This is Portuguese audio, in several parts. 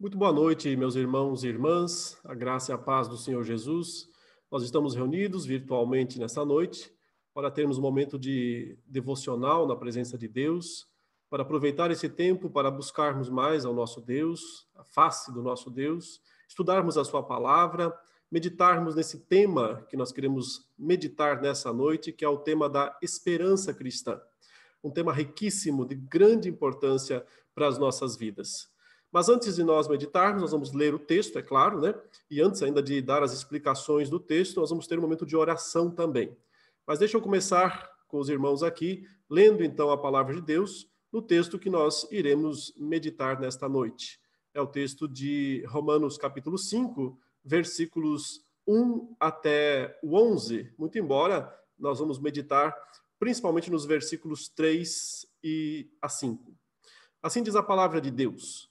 Muito boa noite, meus irmãos e irmãs, a graça e a paz do Senhor Jesus. Nós estamos reunidos virtualmente nessa noite para termos um momento de devocional na presença de Deus, para aproveitar esse tempo para buscarmos mais ao nosso Deus, a face do nosso Deus, estudarmos a Sua palavra, meditarmos nesse tema que nós queremos meditar nessa noite, que é o tema da esperança cristã. Um tema riquíssimo, de grande importância para as nossas vidas. Mas antes de nós meditarmos, nós vamos ler o texto, é claro, né? E antes ainda de dar as explicações do texto, nós vamos ter um momento de oração também. Mas deixa eu começar com os irmãos aqui, lendo então a palavra de Deus no texto que nós iremos meditar nesta noite. É o texto de Romanos capítulo 5, versículos 1 até o 11. Muito embora nós vamos meditar principalmente nos versículos 3 e a 5. Assim diz a palavra de Deus: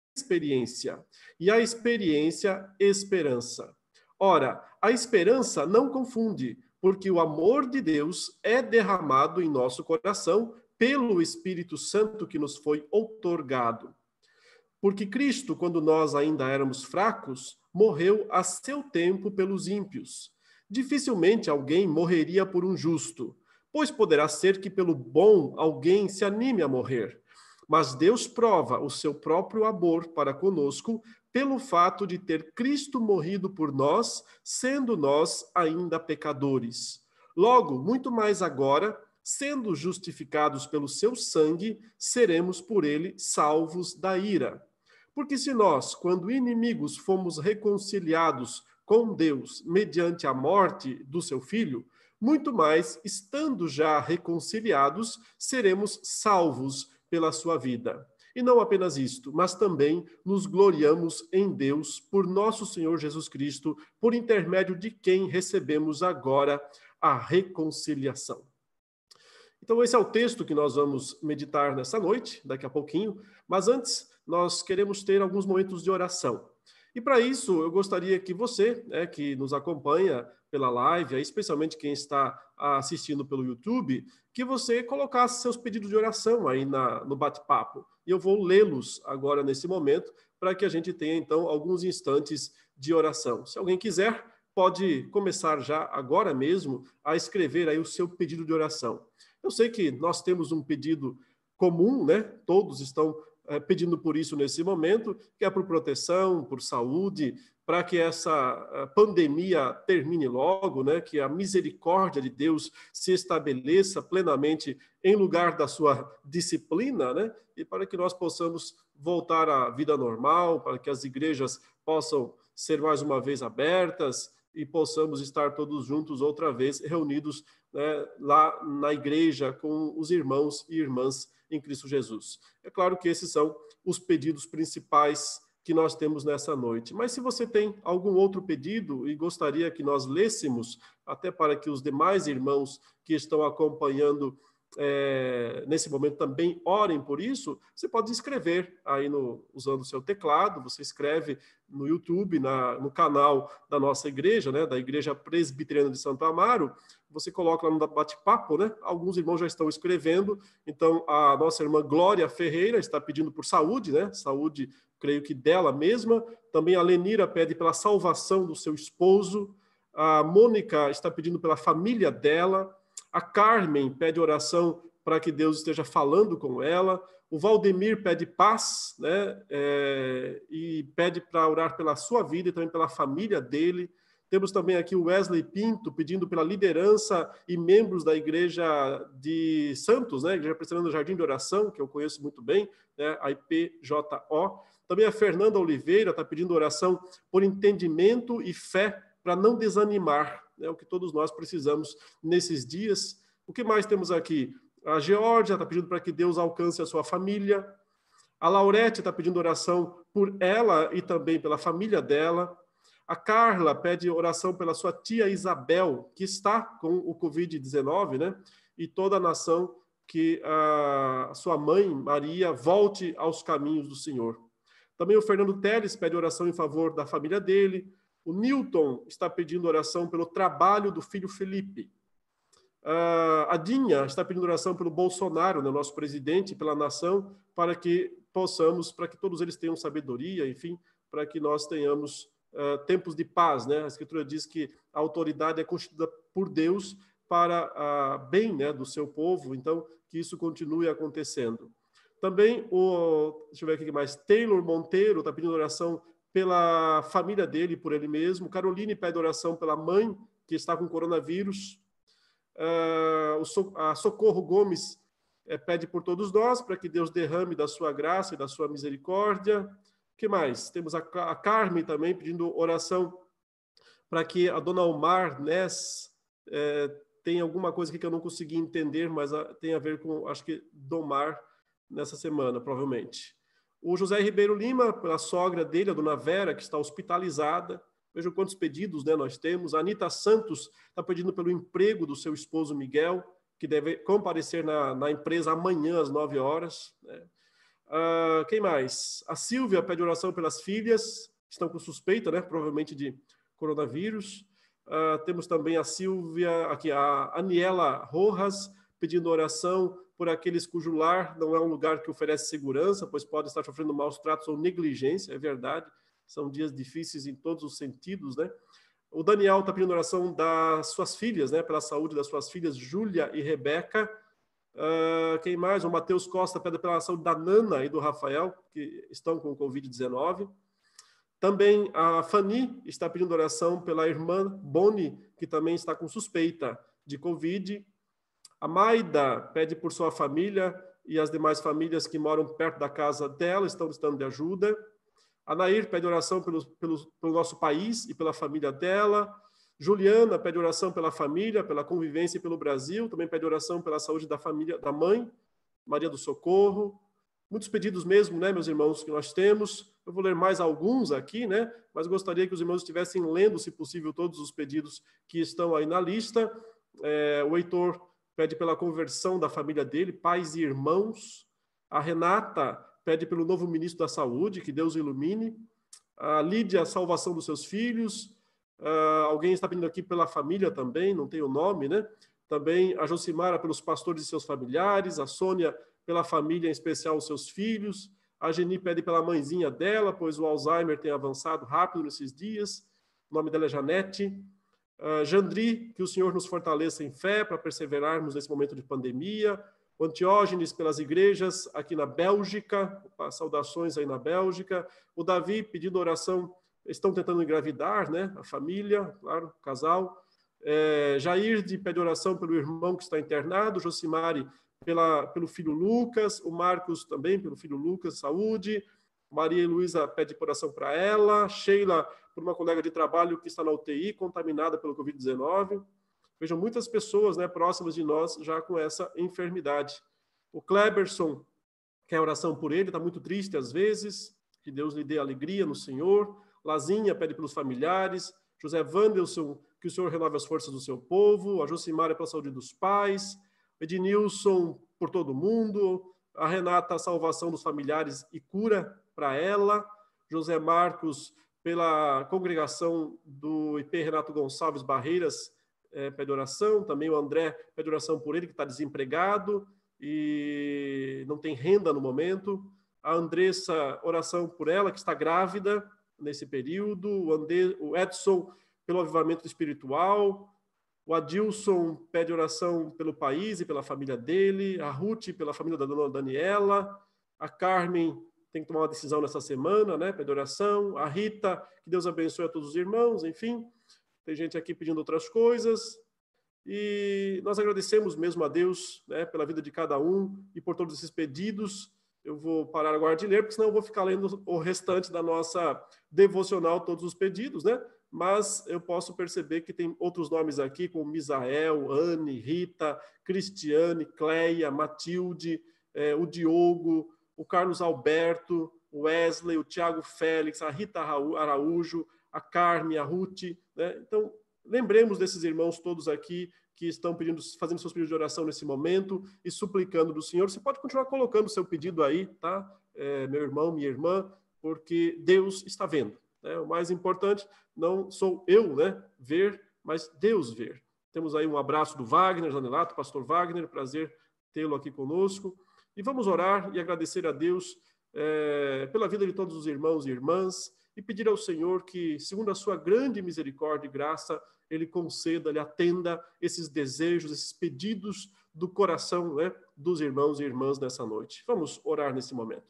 experiência, e a experiência, esperança. Ora, a esperança não confunde, porque o amor de Deus é derramado em nosso coração pelo Espírito Santo que nos foi outorgado. Porque Cristo, quando nós ainda éramos fracos, morreu a seu tempo pelos ímpios. Dificilmente alguém morreria por um justo, pois poderá ser que pelo bom alguém se anime a morrer. Mas Deus prova o seu próprio amor para conosco pelo fato de ter Cristo morrido por nós, sendo nós ainda pecadores. Logo, muito mais agora, sendo justificados pelo seu sangue, seremos por ele salvos da ira. Porque se nós, quando inimigos, fomos reconciliados com Deus mediante a morte do seu filho, muito mais, estando já reconciliados, seremos salvos pela sua vida. E não apenas isto, mas também nos gloriamos em Deus por nosso Senhor Jesus Cristo, por intermédio de quem recebemos agora a reconciliação. Então, esse é o texto que nós vamos meditar nessa noite, daqui a pouquinho, mas antes nós queremos ter alguns momentos de oração. E para isso, eu gostaria que você, né, que nos acompanha pela live, especialmente quem está assistindo pelo YouTube, que você colocasse seus pedidos de oração aí na, no bate-papo. E eu vou lê-los agora nesse momento, para que a gente tenha, então, alguns instantes de oração. Se alguém quiser, pode começar já agora mesmo a escrever aí o seu pedido de oração. Eu sei que nós temos um pedido comum, né? Todos estão pedindo por isso nesse momento, que é por proteção, por saúde, para que essa eh, pandemia termine logo, né? que a misericórdia de Deus se estabeleça plenamente em lugar da sua disciplina, né? e para que nós possamos voltar à vida normal, para que as igrejas possam ser mais uma vez abertas e possamos estar todos juntos outra vez reunidos né, lá na igreja com os irmãos e irmãs em Cristo Jesus. É claro que esses são os pedidos principais que nós temos nessa noite. Mas se você tem algum outro pedido e gostaria que nós lêssemos, até para que os demais irmãos que estão acompanhando é, nesse momento também orem por isso, você pode escrever aí no, usando o seu teclado, você escreve no YouTube, na, no canal da nossa igreja, né, da Igreja Presbiteriana de Santo Amaro, você coloca lá no bate-papo, né? Alguns irmãos já estão escrevendo, então a nossa irmã Glória Ferreira está pedindo por saúde, né? Saúde, creio que dela mesma. Também a Lenira pede pela salvação do seu esposo. A Mônica está pedindo pela família dela. A Carmen pede oração para que Deus esteja falando com ela. O Valdemir pede paz, né? É, e pede para orar pela sua vida e também pela família dele. Temos também aqui o Wesley Pinto pedindo pela liderança e membros da Igreja de Santos, né? Igreja Presbiteriana do Jardim de Oração, que eu conheço muito bem, né? a IPJO. Também a Fernanda Oliveira está pedindo oração por entendimento e fé para não desanimar é o que todos nós precisamos nesses dias. O que mais temos aqui? A Geórgia está pedindo para que Deus alcance a sua família. A Laurete está pedindo oração por ela e também pela família dela. A Carla pede oração pela sua tia Isabel, que está com o Covid-19, né? E toda a nação que a sua mãe, Maria, volte aos caminhos do Senhor. Também o Fernando Teles pede oração em favor da família dele. O Newton está pedindo oração pelo trabalho do filho Felipe. a Dinha está pedindo oração pelo Bolsonaro, né, nosso presidente, pela nação, para que possamos, para que todos eles tenham sabedoria, enfim, para que nós tenhamos uh, tempos de paz, né? A Escritura diz que a autoridade é constituída por Deus para a bem, né, do seu povo. Então, que isso continue acontecendo. Também o, deixa eu ver aqui mais, Taylor Monteiro está pedindo oração pela família dele, por ele mesmo. Caroline pede oração pela mãe que está com coronavírus. Uh, o, a Socorro Gomes é, pede por todos nós, para que Deus derrame da sua graça e da sua misericórdia. que mais? Temos a, a Carmen também pedindo oração para que a dona Omar Ness é, tenha alguma coisa aqui que eu não consegui entender, mas a, tem a ver com, acho que, domar nessa semana, provavelmente. O José Ribeiro Lima, pela sogra dele, a dona Vera, que está hospitalizada. Vejam quantos pedidos né, nós temos. A Anitta Santos está pedindo pelo emprego do seu esposo Miguel que deve comparecer na, na empresa amanhã às 9 horas. Né? Uh, quem mais? A Silvia pede oração pelas filhas, que estão com suspeita, né? provavelmente de coronavírus. Uh, temos também a Silvia, aqui a Aniela Rojas, pedindo oração por aqueles cujo lar não é um lugar que oferece segurança, pois podem estar sofrendo maus tratos ou negligência, é verdade. São dias difíceis em todos os sentidos, né? O Daniel está pedindo oração das suas filhas, né? Pela saúde das suas filhas, Júlia e Rebeca. Uh, quem mais? O Matheus Costa pede pela saúde da Nana e do Rafael, que estão com Covid-19. Também a Fanny está pedindo oração pela irmã Boni, que também está com suspeita de Covid. A Maida pede por sua família e as demais famílias que moram perto da casa dela estão precisando de ajuda. A Nair pede oração pelo, pelo, pelo nosso país e pela família dela. Juliana pede oração pela família, pela convivência e pelo Brasil. Também pede oração pela saúde da família da mãe, Maria do Socorro. Muitos pedidos mesmo, né, meus irmãos, que nós temos. Eu vou ler mais alguns aqui, né? Mas gostaria que os irmãos estivessem lendo, se possível, todos os pedidos que estão aí na lista. É, o Heitor pede pela conversão da família dele, pais e irmãos. A Renata pede pelo novo ministro da Saúde, que Deus ilumine. A Lídia, a salvação dos seus filhos. Uh, alguém está pedindo aqui pela família também, não tem o nome, né? Também a Josimara pelos pastores e seus familiares. A Sônia pela família, em especial os seus filhos. A Geni pede pela mãezinha dela, pois o Alzheimer tem avançado rápido nesses dias. O nome dela é Janete. Uh, Jandri, que o Senhor nos fortaleça em fé para perseverarmos nesse momento de pandemia Antiógenes pelas igrejas aqui na Bélgica, saudações aí na Bélgica, o Davi pedindo oração, estão tentando engravidar, né? A família, claro, o casal. É, Jair de pede oração pelo irmão que está internado, Josimari pela, pelo filho Lucas, o Marcos também pelo filho Lucas, saúde. Maria Luísa pede oração para ela, Sheila por uma colega de trabalho que está na UTI, contaminada pelo Covid-19. Vejam, muitas pessoas né, próximas de nós já com essa enfermidade. O Kleberson quer oração por ele, está muito triste às vezes, que Deus lhe dê alegria no Senhor. Lazinha pede pelos familiares. José Wandelson, que o Senhor renove as forças do seu povo. A Josimara pela saúde dos pais. Ednilson por todo mundo. A Renata, a salvação dos familiares e cura para ela. José Marcos, pela congregação do IP Renato Gonçalves Barreiras, é, pede oração, também o André pede oração por ele, que está desempregado e não tem renda no momento. A Andressa, oração por ela, que está grávida nesse período. O, Ande, o Edson, pelo avivamento espiritual. O Adilson pede oração pelo país e pela família dele. A Ruth, pela família da dona Daniela. A Carmen tem que tomar uma decisão nessa semana, né? Pede oração. A Rita, que Deus abençoe a todos os irmãos, enfim tem gente aqui pedindo outras coisas. E nós agradecemos mesmo a Deus né, pela vida de cada um e por todos esses pedidos. Eu vou parar agora de ler, porque senão eu vou ficar lendo o restante da nossa devocional, todos os pedidos, né? Mas eu posso perceber que tem outros nomes aqui, como Misael, Anne, Rita, Cristiane, Cleia, Matilde, é, o Diogo, o Carlos Alberto, o Wesley, o Tiago Félix, a Rita Araújo, a Carme, a Ruth. Né? Então, lembremos desses irmãos todos aqui que estão pedindo, fazendo seus pedidos de oração nesse momento e suplicando do Senhor. Você pode continuar colocando seu pedido aí, tá? É, meu irmão, minha irmã, porque Deus está vendo. Né? O mais importante não sou eu, né, ver, mas Deus ver. Temos aí um abraço do Wagner Janelato, pastor Wagner, prazer tê-lo aqui conosco. E vamos orar e agradecer a Deus é, pela vida de todos os irmãos e irmãs e pedir ao Senhor que, segundo a sua grande misericórdia e graça, Ele conceda, Ele atenda esses desejos, esses pedidos do coração né, dos irmãos e irmãs nessa noite. Vamos orar nesse momento.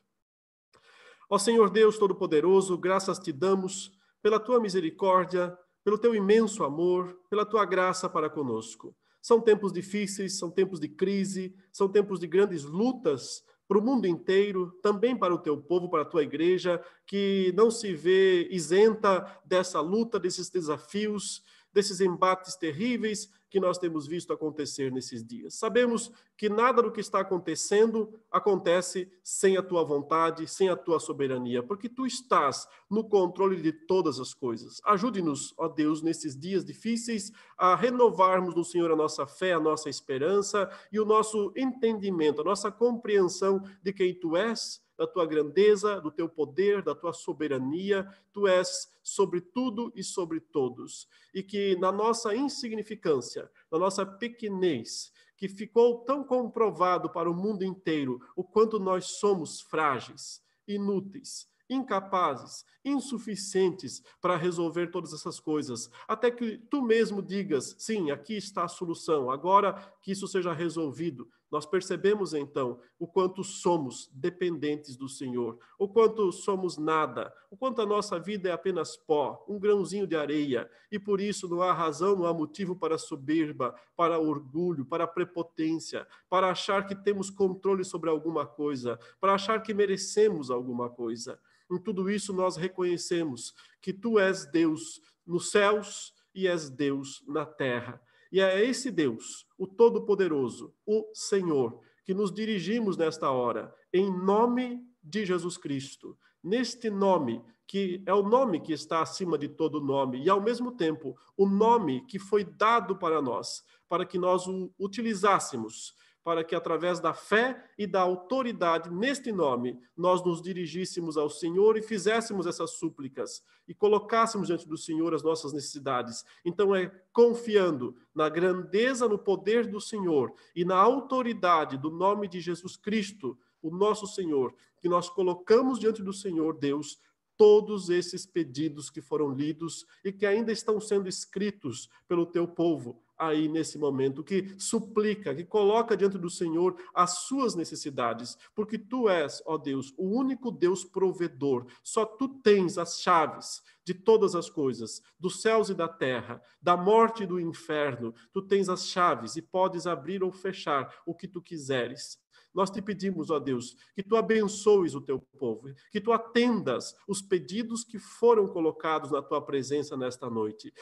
Ó Senhor Deus Todo-Poderoso, graças te damos pela tua misericórdia, pelo teu imenso amor, pela tua graça para conosco. São tempos difíceis, são tempos de crise, são tempos de grandes lutas para o mundo inteiro, também para o teu povo, para a tua igreja, que não se vê isenta dessa luta, desses desafios, desses embates terríveis que nós temos visto acontecer nesses dias. Sabemos que nada do que está acontecendo acontece sem a tua vontade, sem a tua soberania, porque tu estás no controle de todas as coisas. Ajude-nos, ó Deus, nesses dias difíceis a renovarmos no Senhor a nossa fé, a nossa esperança e o nosso entendimento, a nossa compreensão de quem tu és da tua grandeza, do teu poder, da tua soberania. Tu és sobre tudo e sobre todos. E que na nossa insignificância, na nossa pequenez, que ficou tão comprovado para o mundo inteiro o quanto nós somos frágeis, inúteis, incapazes, insuficientes para resolver todas essas coisas, até que tu mesmo digas: sim, aqui está a solução, agora que isso seja resolvido. Nós percebemos então o quanto somos dependentes do Senhor, o quanto somos nada, o quanto a nossa vida é apenas pó, um grãozinho de areia, e por isso não há razão, não há motivo para soberba, para orgulho, para prepotência, para achar que temos controle sobre alguma coisa, para achar que merecemos alguma coisa. Em tudo isso nós reconhecemos que tu és Deus nos céus e és Deus na terra e é esse Deus, o Todo-Poderoso, o Senhor, que nos dirigimos nesta hora, em nome de Jesus Cristo. Neste nome, que é o nome que está acima de todo nome, e ao mesmo tempo, o nome que foi dado para nós, para que nós o utilizássemos para que, através da fé e da autoridade neste nome, nós nos dirigíssemos ao Senhor e fizéssemos essas súplicas e colocássemos diante do Senhor as nossas necessidades. Então, é confiando na grandeza, no poder do Senhor e na autoridade do nome de Jesus Cristo, o nosso Senhor, que nós colocamos diante do Senhor, Deus, todos esses pedidos que foram lidos e que ainda estão sendo escritos pelo teu povo aí nesse momento, que suplica, que coloca diante do Senhor as suas necessidades, porque tu és, ó Deus, o único Deus provedor. Só tu tens as chaves de todas as coisas, dos céus e da terra, da morte e do inferno. Tu tens as chaves e podes abrir ou fechar o que tu quiseres. Nós te pedimos, ó Deus, que tu abençoes o teu povo, que tu atendas os pedidos que foram colocados na tua presença nesta noite.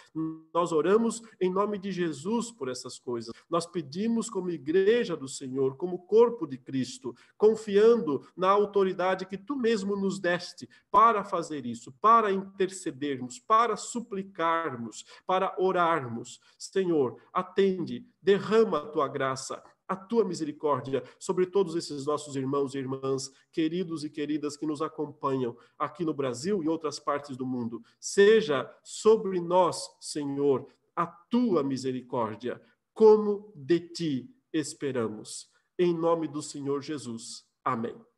Nós oramos em nome de Jesus por essas coisas. Nós pedimos como igreja do Senhor, como corpo de Cristo, confiando na autoridade que tu mesmo nos deste para fazer isso, para intercedermos, para suplicarmos, para orarmos. Senhor, atende, derrama a tua graça, a tua misericórdia sobre todos esses nossos irmãos e irmãs, queridos e queridas que nos acompanham aqui no Brasil e outras partes do mundo. Seja sobre nós, Senhor, a tua misericórdia, como de ti esperamos. Em nome do Senhor Jesus. Amém.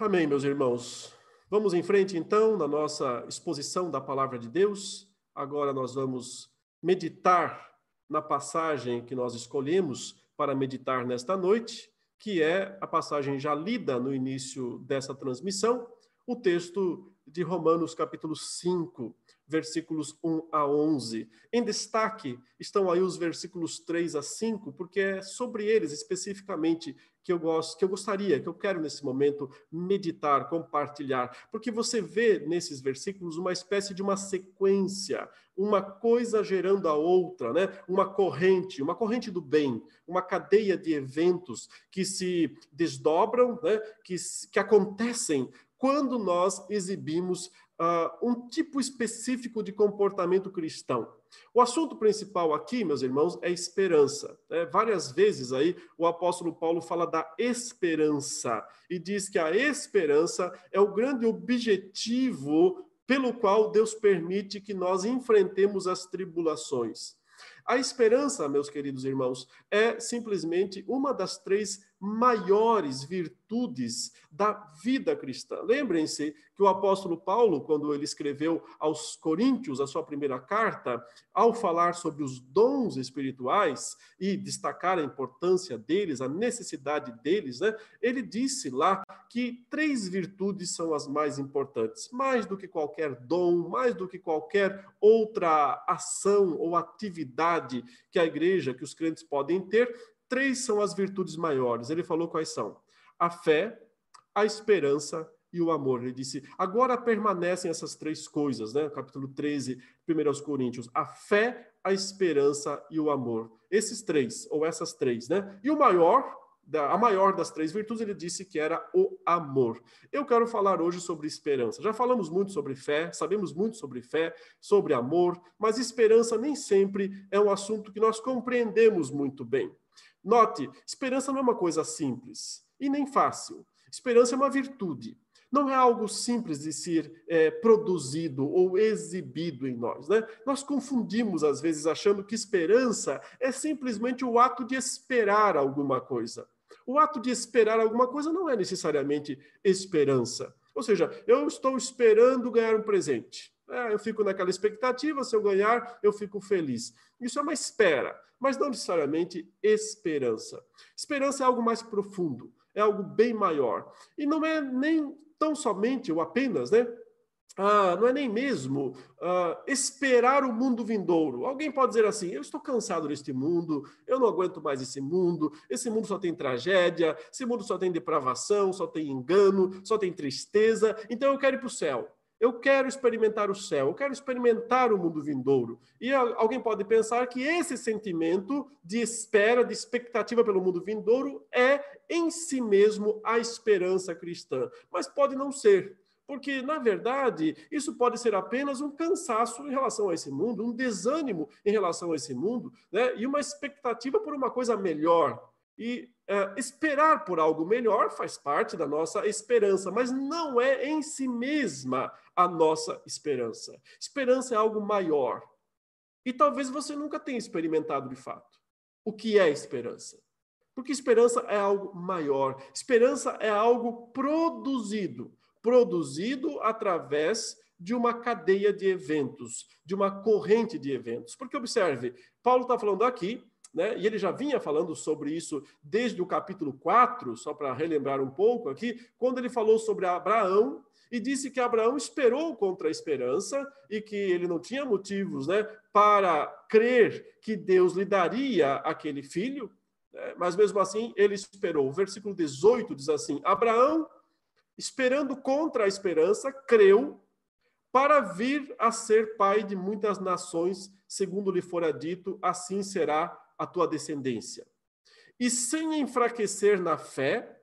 Amém, meus irmãos. Vamos em frente, então, na nossa exposição da palavra de Deus. Agora nós vamos meditar na passagem que nós escolhemos para meditar nesta noite, que é a passagem já lida no início dessa transmissão, o texto de Romanos capítulo 5, versículos 1 a 11. Em destaque estão aí os versículos 3 a 5, porque é sobre eles especificamente que eu gosto, que eu gostaria, que eu quero nesse momento meditar, compartilhar, porque você vê nesses versículos uma espécie de uma sequência, uma coisa gerando a outra, né? Uma corrente, uma corrente do bem, uma cadeia de eventos que se desdobram, né? Que que acontecem quando nós exibimos uh, um tipo específico de comportamento cristão. O assunto principal aqui, meus irmãos, é esperança. É, várias vezes aí o apóstolo Paulo fala da esperança e diz que a esperança é o grande objetivo pelo qual Deus permite que nós enfrentemos as tribulações. A esperança, meus queridos irmãos, é simplesmente uma das três maiores virtudes da vida cristã. Lembrem-se que o apóstolo Paulo, quando ele escreveu aos Coríntios a sua primeira carta, ao falar sobre os dons espirituais e destacar a importância deles, a necessidade deles, né, ele disse lá que três virtudes são as mais importantes, mais do que qualquer dom, mais do que qualquer outra ação ou atividade que a igreja, que os crentes podem ter, três são as virtudes maiores. Ele falou quais são: a fé, a esperança e o amor. Ele disse: agora permanecem essas três coisas, né? Capítulo 13, 1 Coríntios: a fé, a esperança e o amor. Esses três, ou essas três, né? E o maior, a maior das três virtudes, ele disse que era o amor. Eu quero falar hoje sobre esperança. Já falamos muito sobre fé, sabemos muito sobre fé, sobre amor, mas esperança nem sempre é um assunto que nós compreendemos muito bem. Note, esperança não é uma coisa simples e nem fácil. Esperança é uma virtude. Não é algo simples de ser é, produzido ou exibido em nós. Né? Nós confundimos, às vezes, achando que esperança é simplesmente o ato de esperar alguma coisa. O ato de esperar alguma coisa não é necessariamente esperança. Ou seja, eu estou esperando ganhar um presente. É, eu fico naquela expectativa, se eu ganhar, eu fico feliz. Isso é uma espera, mas não necessariamente esperança. Esperança é algo mais profundo, é algo bem maior. E não é nem tão somente ou apenas, né? Ah, não é nem mesmo ah, esperar o mundo vindouro. Alguém pode dizer assim: eu estou cansado deste mundo, eu não aguento mais esse mundo, esse mundo só tem tragédia, esse mundo só tem depravação, só tem engano, só tem tristeza, então eu quero ir para o céu. Eu quero experimentar o céu, eu quero experimentar o mundo vindouro. E alguém pode pensar que esse sentimento de espera, de expectativa pelo mundo vindouro é em si mesmo a esperança cristã. Mas pode não ser. Porque, na verdade, isso pode ser apenas um cansaço em relação a esse mundo, um desânimo em relação a esse mundo, né? e uma expectativa por uma coisa melhor. E é, esperar por algo melhor faz parte da nossa esperança, mas não é em si mesma a nossa esperança. Esperança é algo maior. E talvez você nunca tenha experimentado de fato. O que é esperança? Porque esperança é algo maior. Esperança é algo produzido produzido através de uma cadeia de eventos, de uma corrente de eventos. Porque observe, Paulo está falando aqui né? E ele já vinha falando sobre isso desde o capítulo 4, só para relembrar um pouco aqui, quando ele falou sobre Abraão e disse que Abraão esperou contra a esperança e que ele não tinha motivos né, para crer que Deus lhe daria aquele filho, né? mas mesmo assim ele esperou. O versículo 18 diz assim: Abraão, esperando contra a esperança, creu para vir a ser pai de muitas nações, segundo lhe fora dito, assim será a tua descendência. E sem enfraquecer na fé,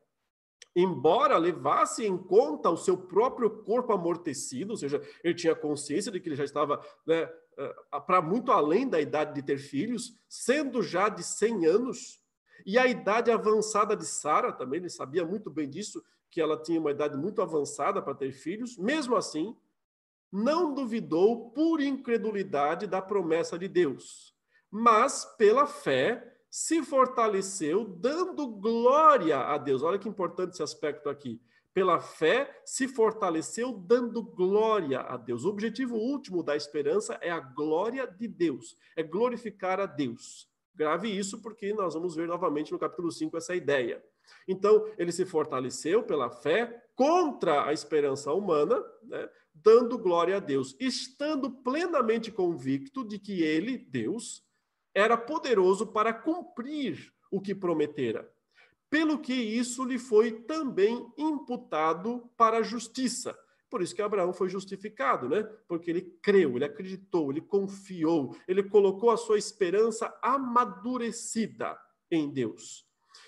embora levasse em conta o seu próprio corpo amortecido, ou seja, ele tinha consciência de que ele já estava né, eh, para muito além da idade de ter filhos, sendo já de 100 anos, e a idade avançada de Sara também, ele sabia muito bem disso, que ela tinha uma idade muito avançada para ter filhos, mesmo assim, não duvidou por incredulidade da promessa de Deus mas pela fé se fortaleceu, dando glória a Deus. Olha que importante esse aspecto aqui. Pela fé se fortaleceu, dando glória a Deus. O objetivo último da esperança é a glória de Deus, é glorificar a Deus. Grave isso, porque nós vamos ver novamente no capítulo 5 essa ideia. Então, ele se fortaleceu pela fé contra a esperança humana, né? dando glória a Deus, estando plenamente convicto de que ele, Deus, era poderoso para cumprir o que prometera. Pelo que isso lhe foi também imputado para a justiça. Por isso que Abraão foi justificado, né? Porque ele creu, ele acreditou, ele confiou, ele colocou a sua esperança amadurecida em Deus.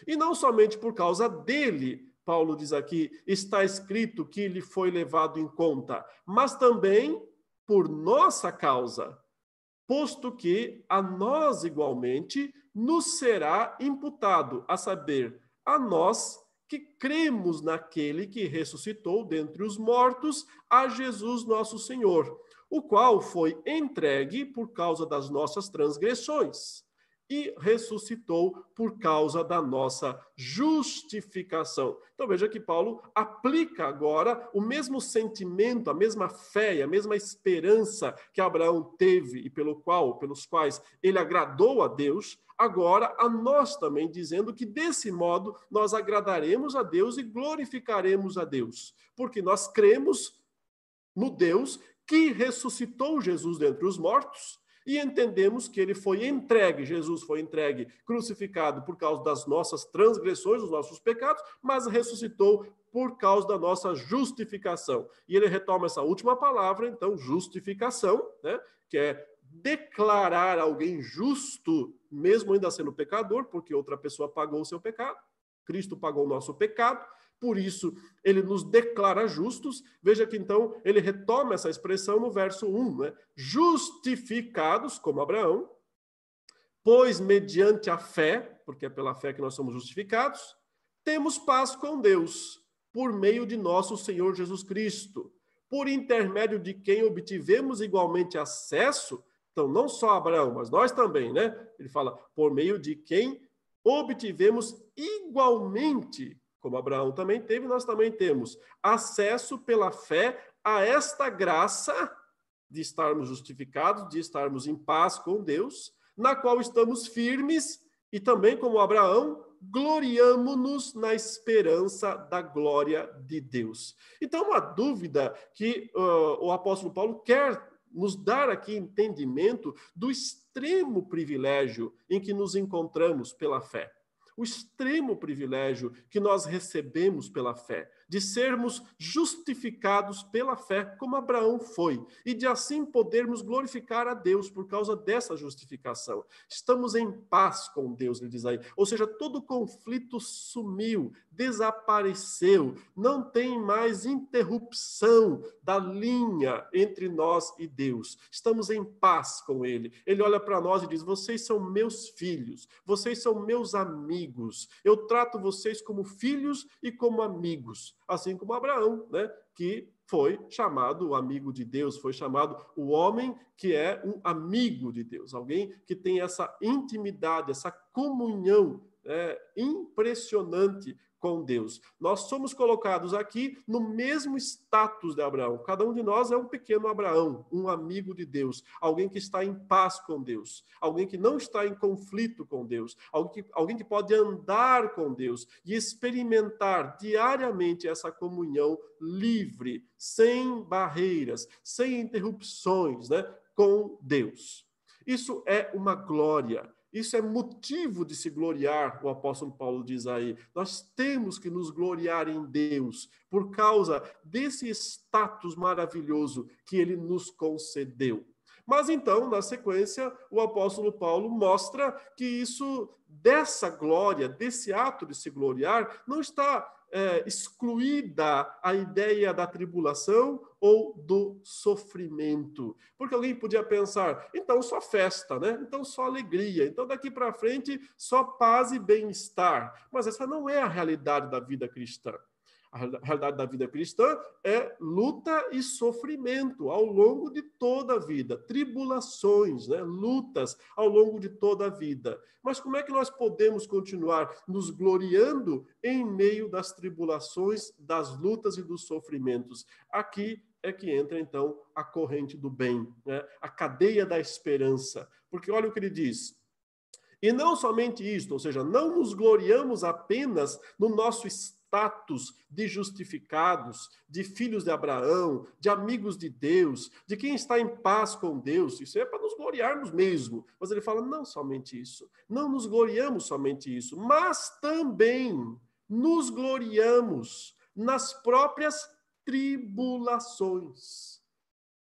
E não somente por causa dele, Paulo diz aqui, está escrito que lhe foi levado em conta, mas também por nossa causa, posto que a nós igualmente nos será imputado, a saber, a nós que cremos naquele que ressuscitou dentre os mortos, a Jesus nosso Senhor, o qual foi entregue por causa das nossas transgressões e ressuscitou por causa da nossa justificação. Então veja que Paulo aplica agora o mesmo sentimento, a mesma fé, a mesma esperança que Abraão teve e pelo qual, pelos quais ele agradou a Deus, agora a nós também dizendo que desse modo nós agradaremos a Deus e glorificaremos a Deus, porque nós cremos no Deus que ressuscitou Jesus dentre os mortos e entendemos que ele foi entregue, Jesus foi entregue, crucificado por causa das nossas transgressões, dos nossos pecados, mas ressuscitou por causa da nossa justificação. E ele retoma essa última palavra, então, justificação, né? que é declarar alguém justo, mesmo ainda sendo pecador, porque outra pessoa pagou o seu pecado. Cristo pagou o nosso pecado, por isso ele nos declara justos. Veja que então ele retoma essa expressão no verso 1, né? Justificados, como Abraão, pois mediante a fé, porque é pela fé que nós somos justificados, temos paz com Deus, por meio de nosso Senhor Jesus Cristo, por intermédio de quem obtivemos igualmente acesso, então não só Abraão, mas nós também, né? Ele fala, por meio de quem obtivemos igualmente como Abraão também teve, nós também temos acesso pela fé a esta graça de estarmos justificados, de estarmos em paz com Deus, na qual estamos firmes e também, como Abraão, gloriamo-nos na esperança da glória de Deus. Então, uma dúvida que uh, o apóstolo Paulo quer nos dar aqui entendimento do extremo privilégio em que nos encontramos pela fé o extremo privilégio que nós recebemos pela fé, de sermos justificados pela fé, como Abraão foi, e de assim podermos glorificar a Deus por causa dessa justificação. Estamos em paz com Deus, ele diz aí. Ou seja, todo conflito sumiu, desapareceu, não tem mais interrupção da linha entre nós e Deus. Estamos em paz com Ele. Ele olha para nós e diz: Vocês são meus filhos, vocês são meus amigos. Eu trato vocês como filhos e como amigos assim como Abraão, né, que foi chamado o amigo de Deus, foi chamado o homem que é um amigo de Deus, alguém que tem essa intimidade, essa comunhão é, impressionante com Deus. Nós somos colocados aqui no mesmo status de Abraão. Cada um de nós é um pequeno Abraão, um amigo de Deus, alguém que está em paz com Deus, alguém que não está em conflito com Deus, alguém que, alguém que pode andar com Deus e experimentar diariamente essa comunhão livre, sem barreiras, sem interrupções, né, com Deus. Isso é uma glória. Isso é motivo de se gloriar, o apóstolo Paulo diz aí. Nós temos que nos gloriar em Deus por causa desse status maravilhoso que ele nos concedeu. Mas então, na sequência, o apóstolo Paulo mostra que isso, dessa glória, desse ato de se gloriar, não está é, excluída a ideia da tribulação ou do sofrimento. Porque alguém podia pensar, então só festa, né? Então só alegria. Então daqui para frente só paz e bem-estar. Mas essa não é a realidade da vida cristã. A realidade da vida cristã é luta e sofrimento ao longo de toda a vida, tribulações, né? lutas ao longo de toda a vida. Mas como é que nós podemos continuar nos gloriando em meio das tribulações, das lutas e dos sofrimentos? Aqui é que entra então a corrente do bem, né? a cadeia da esperança. Porque olha o que ele diz: e não somente isto, ou seja, não nos gloriamos apenas no nosso status de justificados, de filhos de Abraão, de amigos de Deus, de quem está em paz com Deus. Isso é para nos gloriarmos mesmo. Mas ele fala: não somente isso, não nos gloriamos somente isso, mas também nos gloriamos nas próprias tribulações.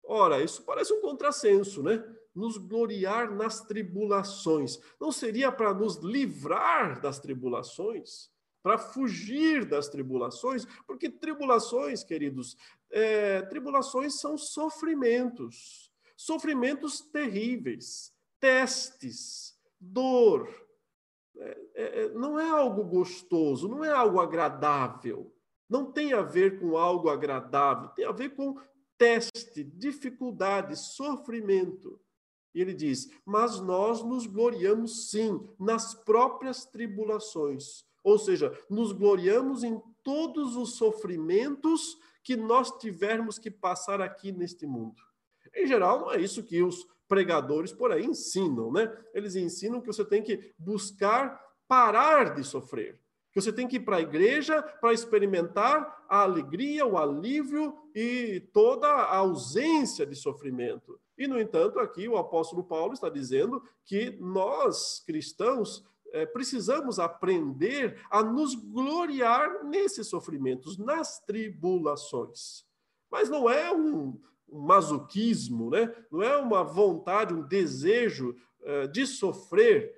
Ora, isso parece um contrassenso, né? Nos gloriar nas tribulações. Não seria para nos livrar das tribulações? Para fugir das tribulações? Porque tribulações, queridos, é, tribulações são sofrimentos. Sofrimentos terríveis, testes, dor. É, é, é não é algo gostoso, não é algo agradável não tem a ver com algo agradável, tem a ver com teste, dificuldade, sofrimento. E ele diz: Mas nós nos gloriamos sim nas próprias tribulações. Ou seja, nos gloriamos em todos os sofrimentos que nós tivermos que passar aqui neste mundo. Em geral, não é isso que os pregadores por aí ensinam, né? Eles ensinam que você tem que buscar parar de sofrer que você tem que ir para a igreja para experimentar a alegria, o alívio e toda a ausência de sofrimento. E, no entanto, aqui o apóstolo Paulo está dizendo que nós, cristãos, é, precisamos aprender a nos gloriar nesses sofrimentos, nas tribulações. Mas não é um, um masoquismo, né? não é uma vontade, um desejo é, de sofrer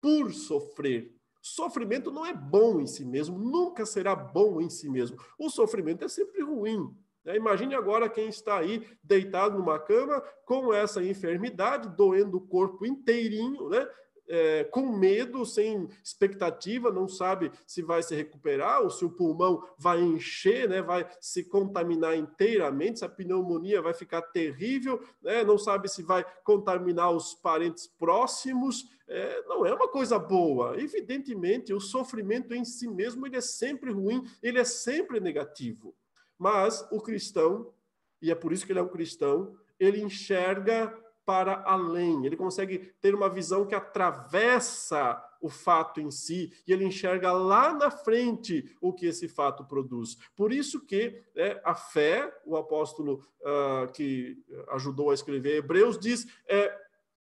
por sofrer Sofrimento não é bom em si mesmo, nunca será bom em si mesmo. O sofrimento é sempre ruim. Né? Imagine agora quem está aí deitado numa cama com essa enfermidade, doendo o corpo inteirinho, né? É, com medo, sem expectativa, não sabe se vai se recuperar ou se o pulmão vai encher, né, vai se contaminar inteiramente, se a pneumonia vai ficar terrível, né, não sabe se vai contaminar os parentes próximos, é, não é uma coisa boa. Evidentemente, o sofrimento em si mesmo ele é sempre ruim, ele é sempre negativo. Mas o cristão, e é por isso que ele é um cristão, ele enxerga para além, ele consegue ter uma visão que atravessa o fato em si e ele enxerga lá na frente o que esse fato produz. Por isso que é, a fé, o apóstolo uh, que ajudou a escrever Hebreus diz, é,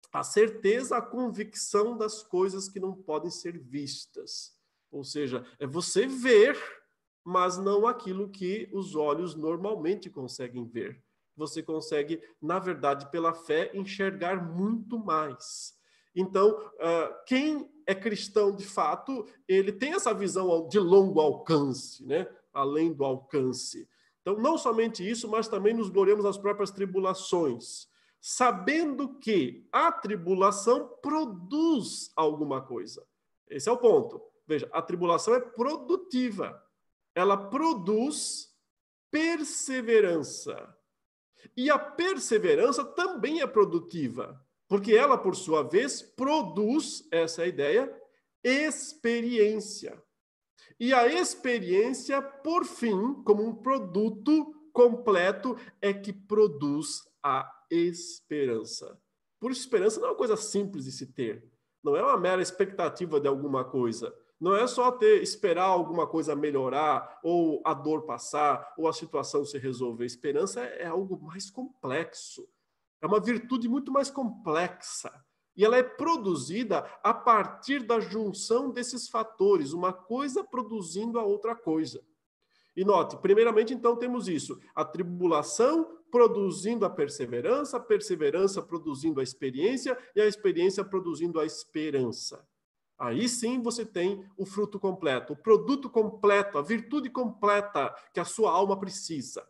a certeza, a convicção das coisas que não podem ser vistas. Ou seja, é você ver, mas não aquilo que os olhos normalmente conseguem ver. Você consegue, na verdade, pela fé, enxergar muito mais. Então, uh, quem é cristão de fato, ele tem essa visão de longo alcance, né? além do alcance. Então, não somente isso, mas também nos gloriamos nas próprias tribulações sabendo que a tribulação produz alguma coisa. Esse é o ponto. Veja, a tribulação é produtiva. Ela produz perseverança. E a perseverança também é produtiva, porque ela, por sua vez, produz essa ideia experiência. E a experiência, por fim, como um produto completo, é que produz a esperança. Por esperança não é uma coisa simples de se ter. Não é uma mera expectativa de alguma coisa. Não é só ter esperar alguma coisa melhorar ou a dor passar ou a situação se resolver. Esperança é algo mais complexo. É uma virtude muito mais complexa. E ela é produzida a partir da junção desses fatores, uma coisa produzindo a outra coisa. E note, primeiramente, então, temos isso: a tribulação produzindo a perseverança, a perseverança produzindo a experiência e a experiência produzindo a esperança. Aí sim você tem o fruto completo, o produto completo, a virtude completa que a sua alma precisa.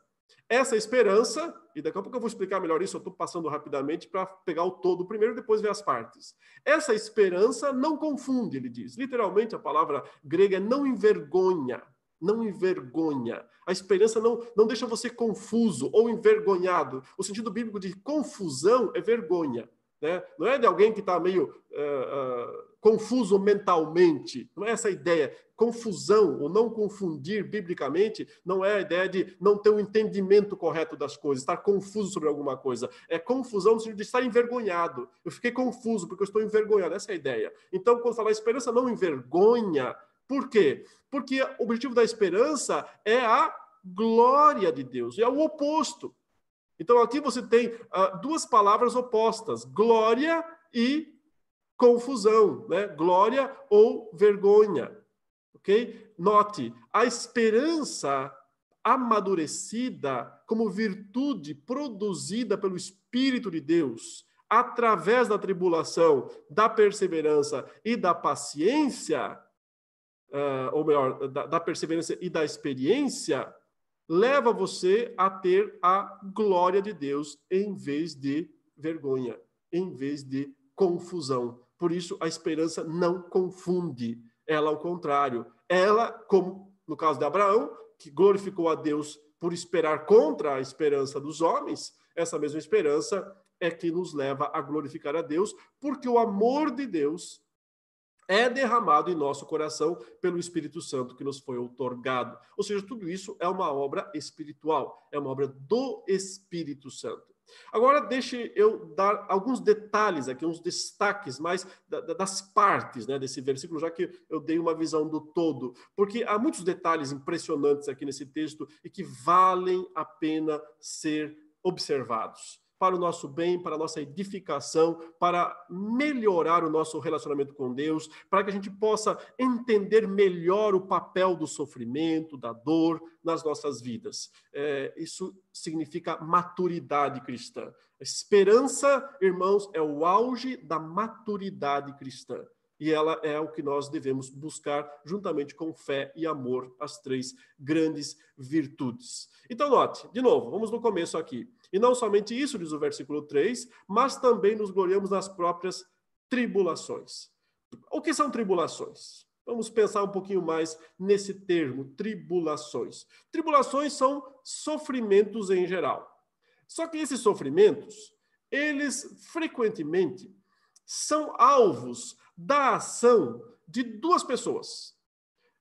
Essa esperança, e daqui a pouco eu vou explicar melhor isso, eu estou passando rapidamente para pegar o todo primeiro e depois ver as partes. Essa esperança não confunde, ele diz. Literalmente, a palavra grega é não envergonha não envergonha. A esperança não, não deixa você confuso ou envergonhado. O sentido bíblico de confusão é vergonha. Né? Não é de alguém que está meio uh, uh, confuso mentalmente. Não é essa ideia. Confusão, ou não confundir biblicamente, não é a ideia de não ter um entendimento correto das coisas, estar confuso sobre alguma coisa. É confusão de estar envergonhado. Eu fiquei confuso porque eu estou envergonhado. Essa é a ideia. Então, quando falar esperança não envergonha, Por quê? Porque o objetivo da esperança é a glória de Deus, é o oposto. Então aqui você tem uh, duas palavras opostas: glória e confusão, né? Glória ou vergonha. OK? Note, a esperança amadurecida como virtude produzida pelo Espírito de Deus, através da tribulação, da perseverança e da paciência, uh, ou melhor, da, da perseverança e da experiência, leva você a ter a glória de Deus em vez de vergonha, em vez de confusão. Por isso, a esperança não confunde. Ela, ao contrário, ela, como no caso de Abraão, que glorificou a Deus por esperar contra a esperança dos homens, essa mesma esperança é que nos leva a glorificar a Deus, porque o amor de Deus é derramado em nosso coração pelo Espírito Santo que nos foi otorgado. Ou seja, tudo isso é uma obra espiritual, é uma obra do Espírito Santo. Agora, deixe eu dar alguns detalhes aqui, uns destaques mais das partes né, desse versículo, já que eu dei uma visão do todo, porque há muitos detalhes impressionantes aqui nesse texto e que valem a pena ser observados para o nosso bem, para a nossa edificação, para melhorar o nosso relacionamento com Deus, para que a gente possa entender melhor o papel do sofrimento, da dor nas nossas vidas. É, isso significa maturidade cristã. esperança, irmãos, é o auge da maturidade cristã e ela é o que nós devemos buscar juntamente com fé e amor, as três grandes virtudes. Então, note, de novo, vamos no começo aqui. E não somente isso, diz o versículo 3, mas também nos gloriamos nas próprias tribulações. O que são tribulações? Vamos pensar um pouquinho mais nesse termo, tribulações. Tribulações são sofrimentos em geral. Só que esses sofrimentos, eles frequentemente são alvos da ação de duas pessoas.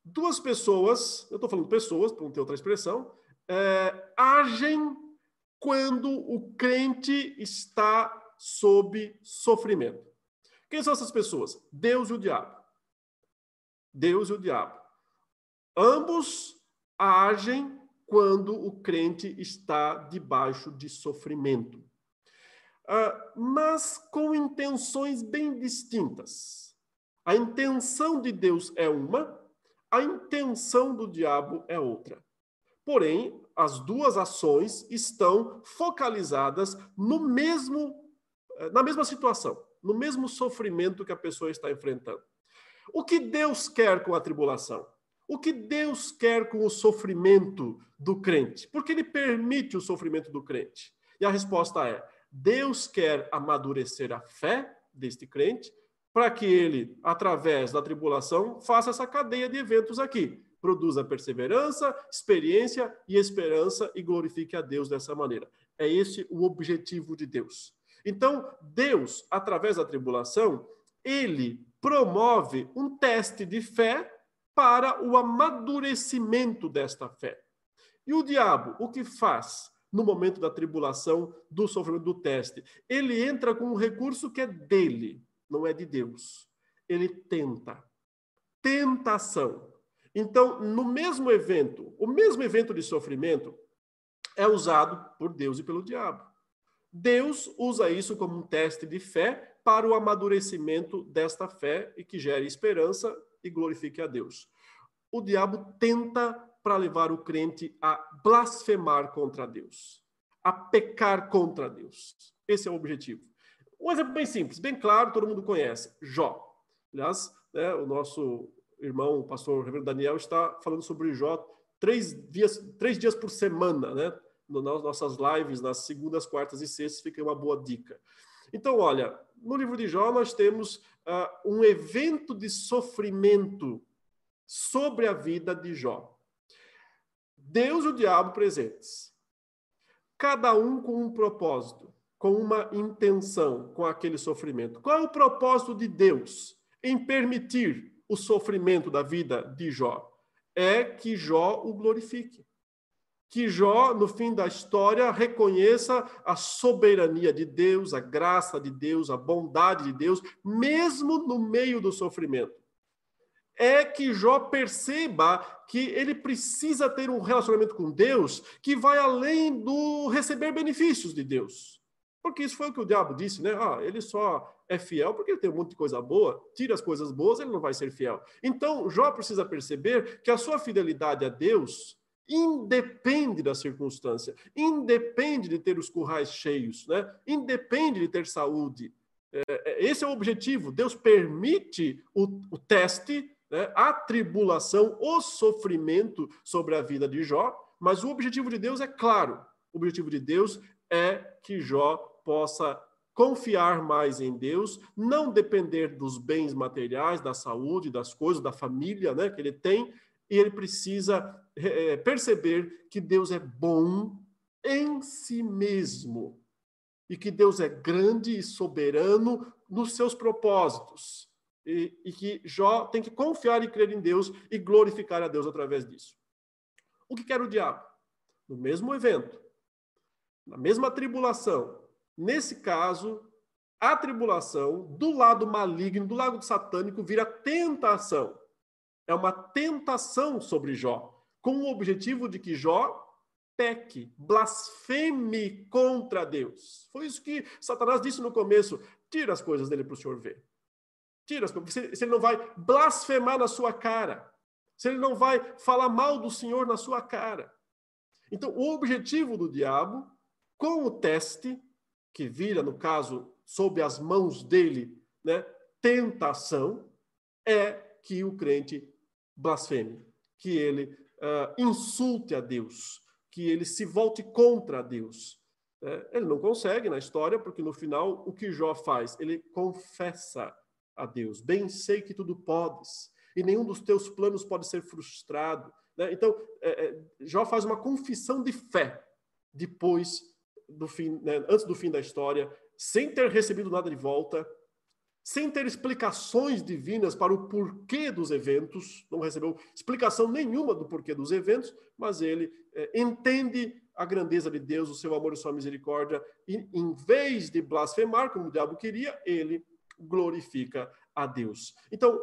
Duas pessoas, eu estou falando pessoas, para não ter outra expressão, é, agem quando o crente está sob sofrimento. Quem são essas pessoas? Deus e o diabo. Deus e o diabo. Ambos agem quando o crente está debaixo de sofrimento. Uh, mas com intenções bem distintas. A intenção de Deus é uma, a intenção do diabo é outra. Porém, as duas ações estão focalizadas no mesmo eh, na mesma situação, no mesmo sofrimento que a pessoa está enfrentando. O que Deus quer com a tribulação? O que Deus quer com o sofrimento do crente? Porque ele permite o sofrimento do crente. E a resposta é: Deus quer amadurecer a fé deste crente para que ele, através da tribulação, faça essa cadeia de eventos aqui. Produza perseverança, experiência e esperança e glorifique a Deus dessa maneira. É esse o objetivo de Deus. Então, Deus, através da tribulação, ele promove um teste de fé para o amadurecimento desta fé. E o diabo, o que faz no momento da tribulação, do sofrimento, do teste? Ele entra com um recurso que é dele não é de Deus. Ele tenta. Tentação. Então, no mesmo evento, o mesmo evento de sofrimento é usado por Deus e pelo diabo. Deus usa isso como um teste de fé para o amadurecimento desta fé e que gere esperança e glorifique a Deus. O diabo tenta para levar o crente a blasfemar contra Deus, a pecar contra Deus. Esse é o objetivo. Um exemplo bem simples, bem claro, todo mundo conhece: Jó. Aliás, né, o nosso irmão, o pastor Reverendo Daniel, está falando sobre Jó três dias, três dias por semana, né? Nas nossas lives, nas segundas, quartas e sextas, fica uma boa dica. Então, olha, no livro de Jó nós temos uh, um evento de sofrimento sobre a vida de Jó. Deus e o diabo presentes, cada um com um propósito com uma intenção com aquele sofrimento. Qual é o propósito de Deus em permitir o sofrimento da vida de Jó? É que Jó o glorifique. Que Jó, no fim da história, reconheça a soberania de Deus, a graça de Deus, a bondade de Deus, mesmo no meio do sofrimento. é que Jó perceba que ele precisa ter um relacionamento com Deus que vai além do receber benefícios de Deus. Porque isso foi o que o diabo disse, né? Ah, ele só é fiel porque ele tem um monte de coisa boa, tira as coisas boas, ele não vai ser fiel. Então, Jó precisa perceber que a sua fidelidade a Deus independe da circunstância, independe de ter os currais cheios, né? independe de ter saúde. É, é, esse é o objetivo. Deus permite o, o teste, né? a tribulação, o sofrimento sobre a vida de Jó, mas o objetivo de Deus é claro. O objetivo de Deus é que Jó possa confiar mais em Deus, não depender dos bens materiais, da saúde, das coisas, da família né, que ele tem, e ele precisa é, perceber que Deus é bom em si mesmo e que Deus é grande e soberano nos seus propósitos e, e que Jó tem que confiar e crer em Deus e glorificar a Deus através disso. O que quer o diabo? No mesmo evento, na mesma tribulação, nesse caso, a tribulação do lado maligno, do lado satânico, vira tentação é uma tentação sobre Jó, com o objetivo de que Jó peque, blasfeme contra Deus. Foi isso que Satanás disse no começo: tira as coisas dele para o senhor ver. Tira as coisas, se ele não vai blasfemar na sua cara, se ele não vai falar mal do Senhor na sua cara. Então, o objetivo do diabo, com o teste, que vira, no caso, sob as mãos dele, né, tentação, é que o crente blasfeme, que ele uh, insulte a Deus, que ele se volte contra Deus. É, ele não consegue na história, porque no final o que Jó faz? Ele confessa a Deus: Bem sei que tudo podes, e nenhum dos teus planos pode ser frustrado. Né? Então, é, é, Jó faz uma confissão de fé depois do fim, né? antes do fim da história, sem ter recebido nada de volta, sem ter explicações divinas para o porquê dos eventos, não recebeu explicação nenhuma do porquê dos eventos, mas ele é, entende a grandeza de Deus, o seu amor e sua misericórdia, e em vez de blasfemar, como o diabo queria, ele glorifica a Deus. Então,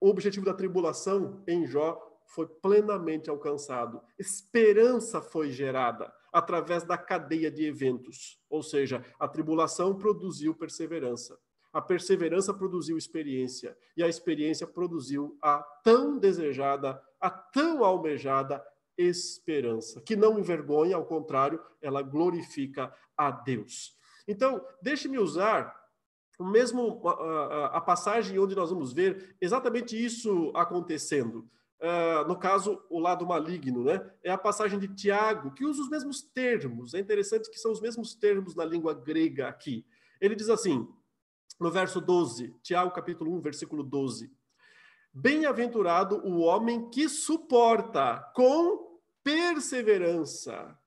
o objetivo da tribulação em Jó foi plenamente alcançado. Esperança foi gerada através da cadeia de eventos, ou seja, a tribulação produziu perseverança. A perseverança produziu experiência, e a experiência produziu a tão desejada, a tão almejada esperança, que não envergonha, ao contrário, ela glorifica a Deus. Então, deixe-me usar o mesmo a, a, passagem onde nós vamos ver exatamente isso acontecendo. Uh, no caso, o lado maligno, né? É a passagem de Tiago, que usa os mesmos termos. É interessante que são os mesmos termos na língua grega aqui. Ele diz assim: no verso 12, Tiago capítulo 1, versículo 12. Bem-aventurado o homem que suporta com perseverança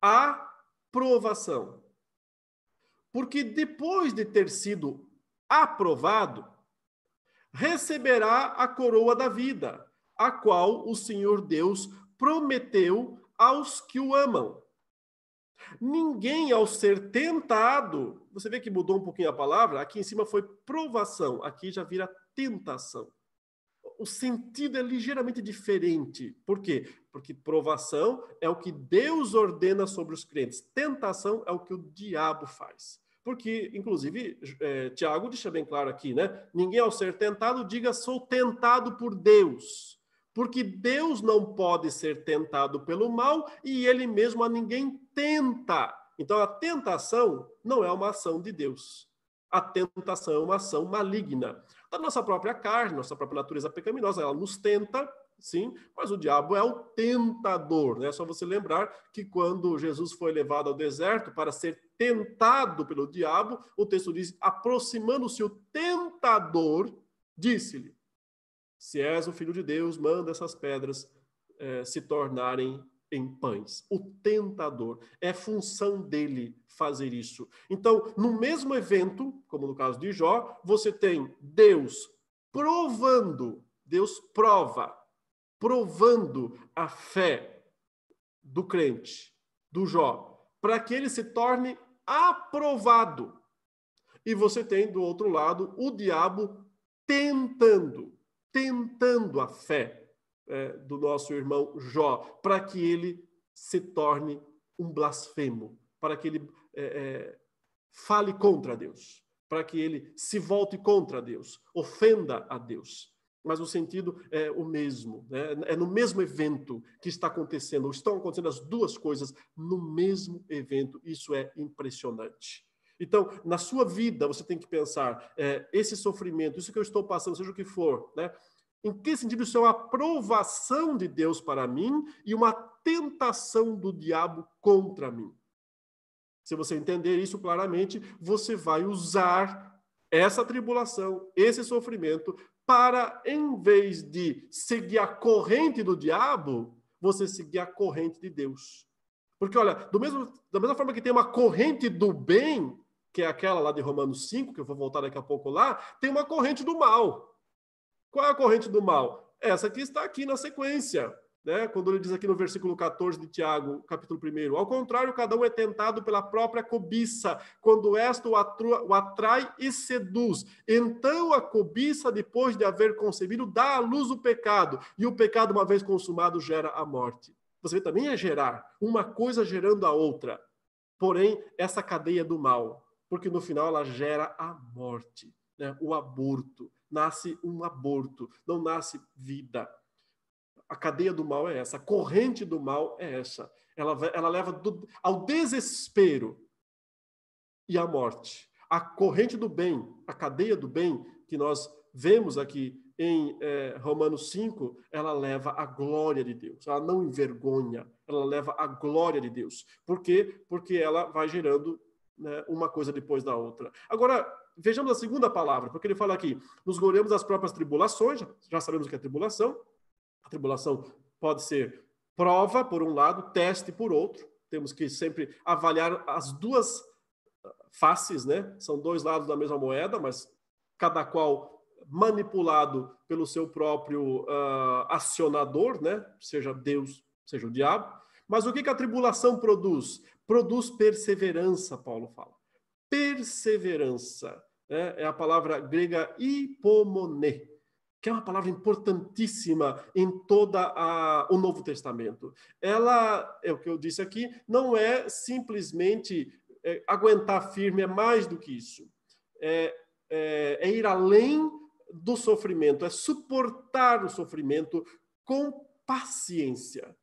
a provação. Porque depois de ter sido aprovado, receberá a coroa da vida, a qual o Senhor Deus prometeu aos que o amam. Ninguém, ao ser tentado, você vê que mudou um pouquinho a palavra? Aqui em cima foi provação, aqui já vira tentação. O sentido é ligeiramente diferente. Por quê? Porque provação é o que Deus ordena sobre os crentes, tentação é o que o diabo faz. Porque, inclusive, é, Tiago deixa bem claro aqui, né? Ninguém, ao ser tentado, diga sou tentado por Deus. Porque Deus não pode ser tentado pelo mal e ele mesmo a ninguém tenta. Então a tentação não é uma ação de Deus. A tentação é uma ação maligna. Da nossa própria carne, nossa própria natureza pecaminosa, ela nos tenta, sim, mas o diabo é o tentador. Né? É só você lembrar que quando Jesus foi levado ao deserto para ser tentado pelo diabo, o texto diz: aproximando-se o tentador, disse-lhe: se és o filho de Deus, manda essas pedras eh, se tornarem em pães. O tentador. É função dele fazer isso. Então, no mesmo evento, como no caso de Jó, você tem Deus provando, Deus prova, provando a fé do crente, do Jó, para que ele se torne aprovado. E você tem do outro lado o diabo tentando tentando a fé é, do nosso irmão Jó, para que ele se torne um blasfemo, para que ele é, é, fale contra Deus, para que ele se volte contra Deus, ofenda a Deus mas o sentido é o mesmo. Né? É no mesmo evento que está acontecendo, estão acontecendo as duas coisas no mesmo evento. Isso é impressionante. Então, na sua vida, você tem que pensar: é, esse sofrimento, isso que eu estou passando, seja o que for, né? em que sentido isso é uma aprovação de Deus para mim e uma tentação do diabo contra mim? Se você entender isso claramente, você vai usar essa tribulação, esse sofrimento, para, em vez de seguir a corrente do diabo, você seguir a corrente de Deus. Porque, olha, mesmo, da mesma forma que tem uma corrente do bem, que é aquela lá de Romanos 5, que eu vou voltar daqui a pouco lá, tem uma corrente do mal. Qual é a corrente do mal? Essa que está aqui na sequência né? quando ele diz aqui no versículo 14 de Tiago, capítulo 1. Ao contrário, cada um é tentado pela própria cobiça, quando esta o, o atrai e seduz. Então a cobiça, depois de haver concebido, dá à luz o pecado, e o pecado, uma vez consumado, gera a morte. Você também é gerar, uma coisa gerando a outra. Porém, essa cadeia do mal, porque no final ela gera a morte, né? o aborto. Nasce um aborto, não nasce vida a cadeia do mal é essa, a corrente do mal é essa. Ela, ela leva do, ao desespero e à morte. A corrente do bem, a cadeia do bem, que nós vemos aqui em é, Romanos 5, ela leva à glória de Deus. Ela não envergonha, ela leva à glória de Deus. Por quê? Porque ela vai gerando né, uma coisa depois da outra. Agora, vejamos a segunda palavra, porque ele fala aqui: nos gloriamos das próprias tribulações, já sabemos o que é tribulação, a tribulação pode ser prova, por um lado, teste por outro. Temos que sempre avaliar as duas faces, né? São dois lados da mesma moeda, mas cada qual manipulado pelo seu próprio uh, acionador, né? Seja Deus, seja o diabo. Mas o que, que a tribulação produz? Produz perseverança, Paulo fala. Perseverança. Né? É a palavra grega hipomone que é uma palavra importantíssima em todo o Novo Testamento. Ela, é o que eu disse aqui, não é simplesmente é, aguentar firme, é mais do que isso. É, é, é ir além do sofrimento, é suportar o sofrimento com paciência.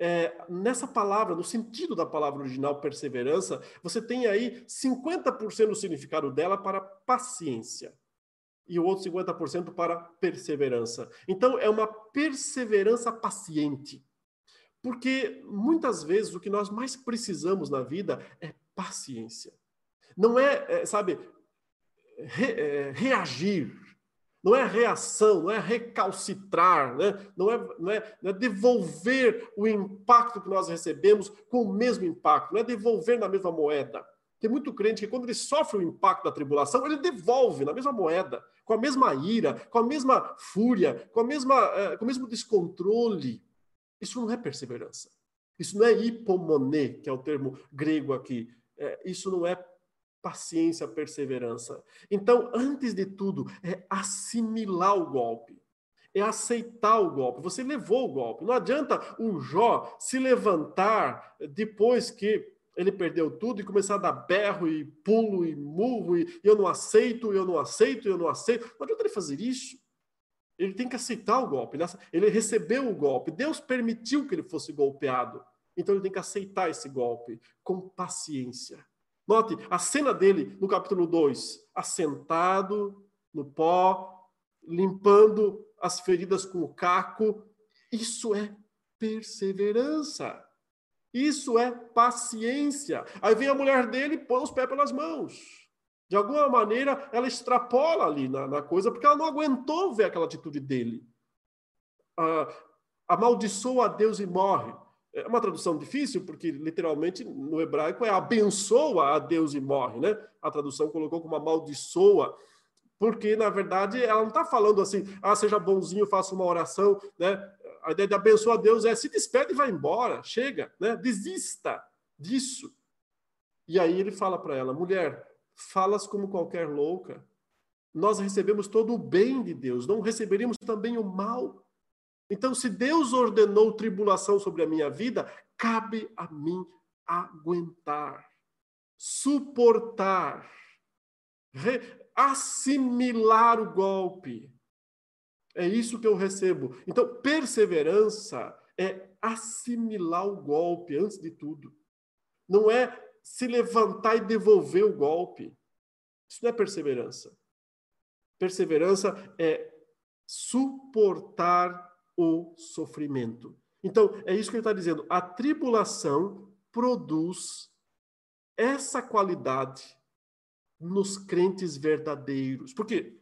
É, nessa palavra, no sentido da palavra original perseverança, você tem aí 50% do significado dela para paciência e o outro 50% para perseverança. Então, é uma perseverança paciente. Porque muitas vezes o que nós mais precisamos na vida é paciência. Não é, é sabe, re, é, reagir, não é reação, não é recalcitrar, né? não, é, não, é, não é devolver o impacto que nós recebemos com o mesmo impacto, não é devolver na mesma moeda. Tem muito crente que, quando ele sofre o impacto da tribulação, ele devolve na mesma moeda, com a mesma ira, com a mesma fúria, com, a mesma, eh, com o mesmo descontrole. Isso não é perseverança. Isso não é hipomone, que é o termo grego aqui. É, isso não é paciência, perseverança. Então, antes de tudo, é assimilar o golpe. É aceitar o golpe. Você levou o golpe. Não adianta um Jó se levantar depois que ele perdeu tudo e começar a dar berro e pulo e murro e eu não aceito, eu não aceito, eu não aceito. Não adianta ele fazer isso. Ele tem que aceitar o golpe. Ele recebeu o golpe. Deus permitiu que ele fosse golpeado. Então ele tem que aceitar esse golpe com paciência. Note a cena dele no capítulo 2, assentado no pó, limpando as feridas com o caco. Isso é perseverança. Isso é paciência. Aí vem a mulher dele e põe os pés pelas mãos. De alguma maneira, ela extrapola ali na, na coisa, porque ela não aguentou ver aquela atitude dele. Ah, amaldiçoa a Deus e morre. É uma tradução difícil, porque literalmente no hebraico é abençoa a Deus e morre, né? A tradução colocou como amaldiçoa, porque na verdade ela não está falando assim, ah, seja bonzinho, faça uma oração, né? a ideia de abençoar Deus é se despede e vai embora, chega, né? desista disso. E aí ele fala para ela, mulher, falas como qualquer louca. Nós recebemos todo o bem de Deus, não receberíamos também o mal. Então, se Deus ordenou tribulação sobre a minha vida, cabe a mim aguentar, suportar, assimilar o golpe. É isso que eu recebo. Então, perseverança é assimilar o golpe antes de tudo. Não é se levantar e devolver o golpe. Isso não é perseverança. Perseverança é suportar o sofrimento. Então, é isso que ele está dizendo. A tribulação produz essa qualidade nos crentes verdadeiros. Porque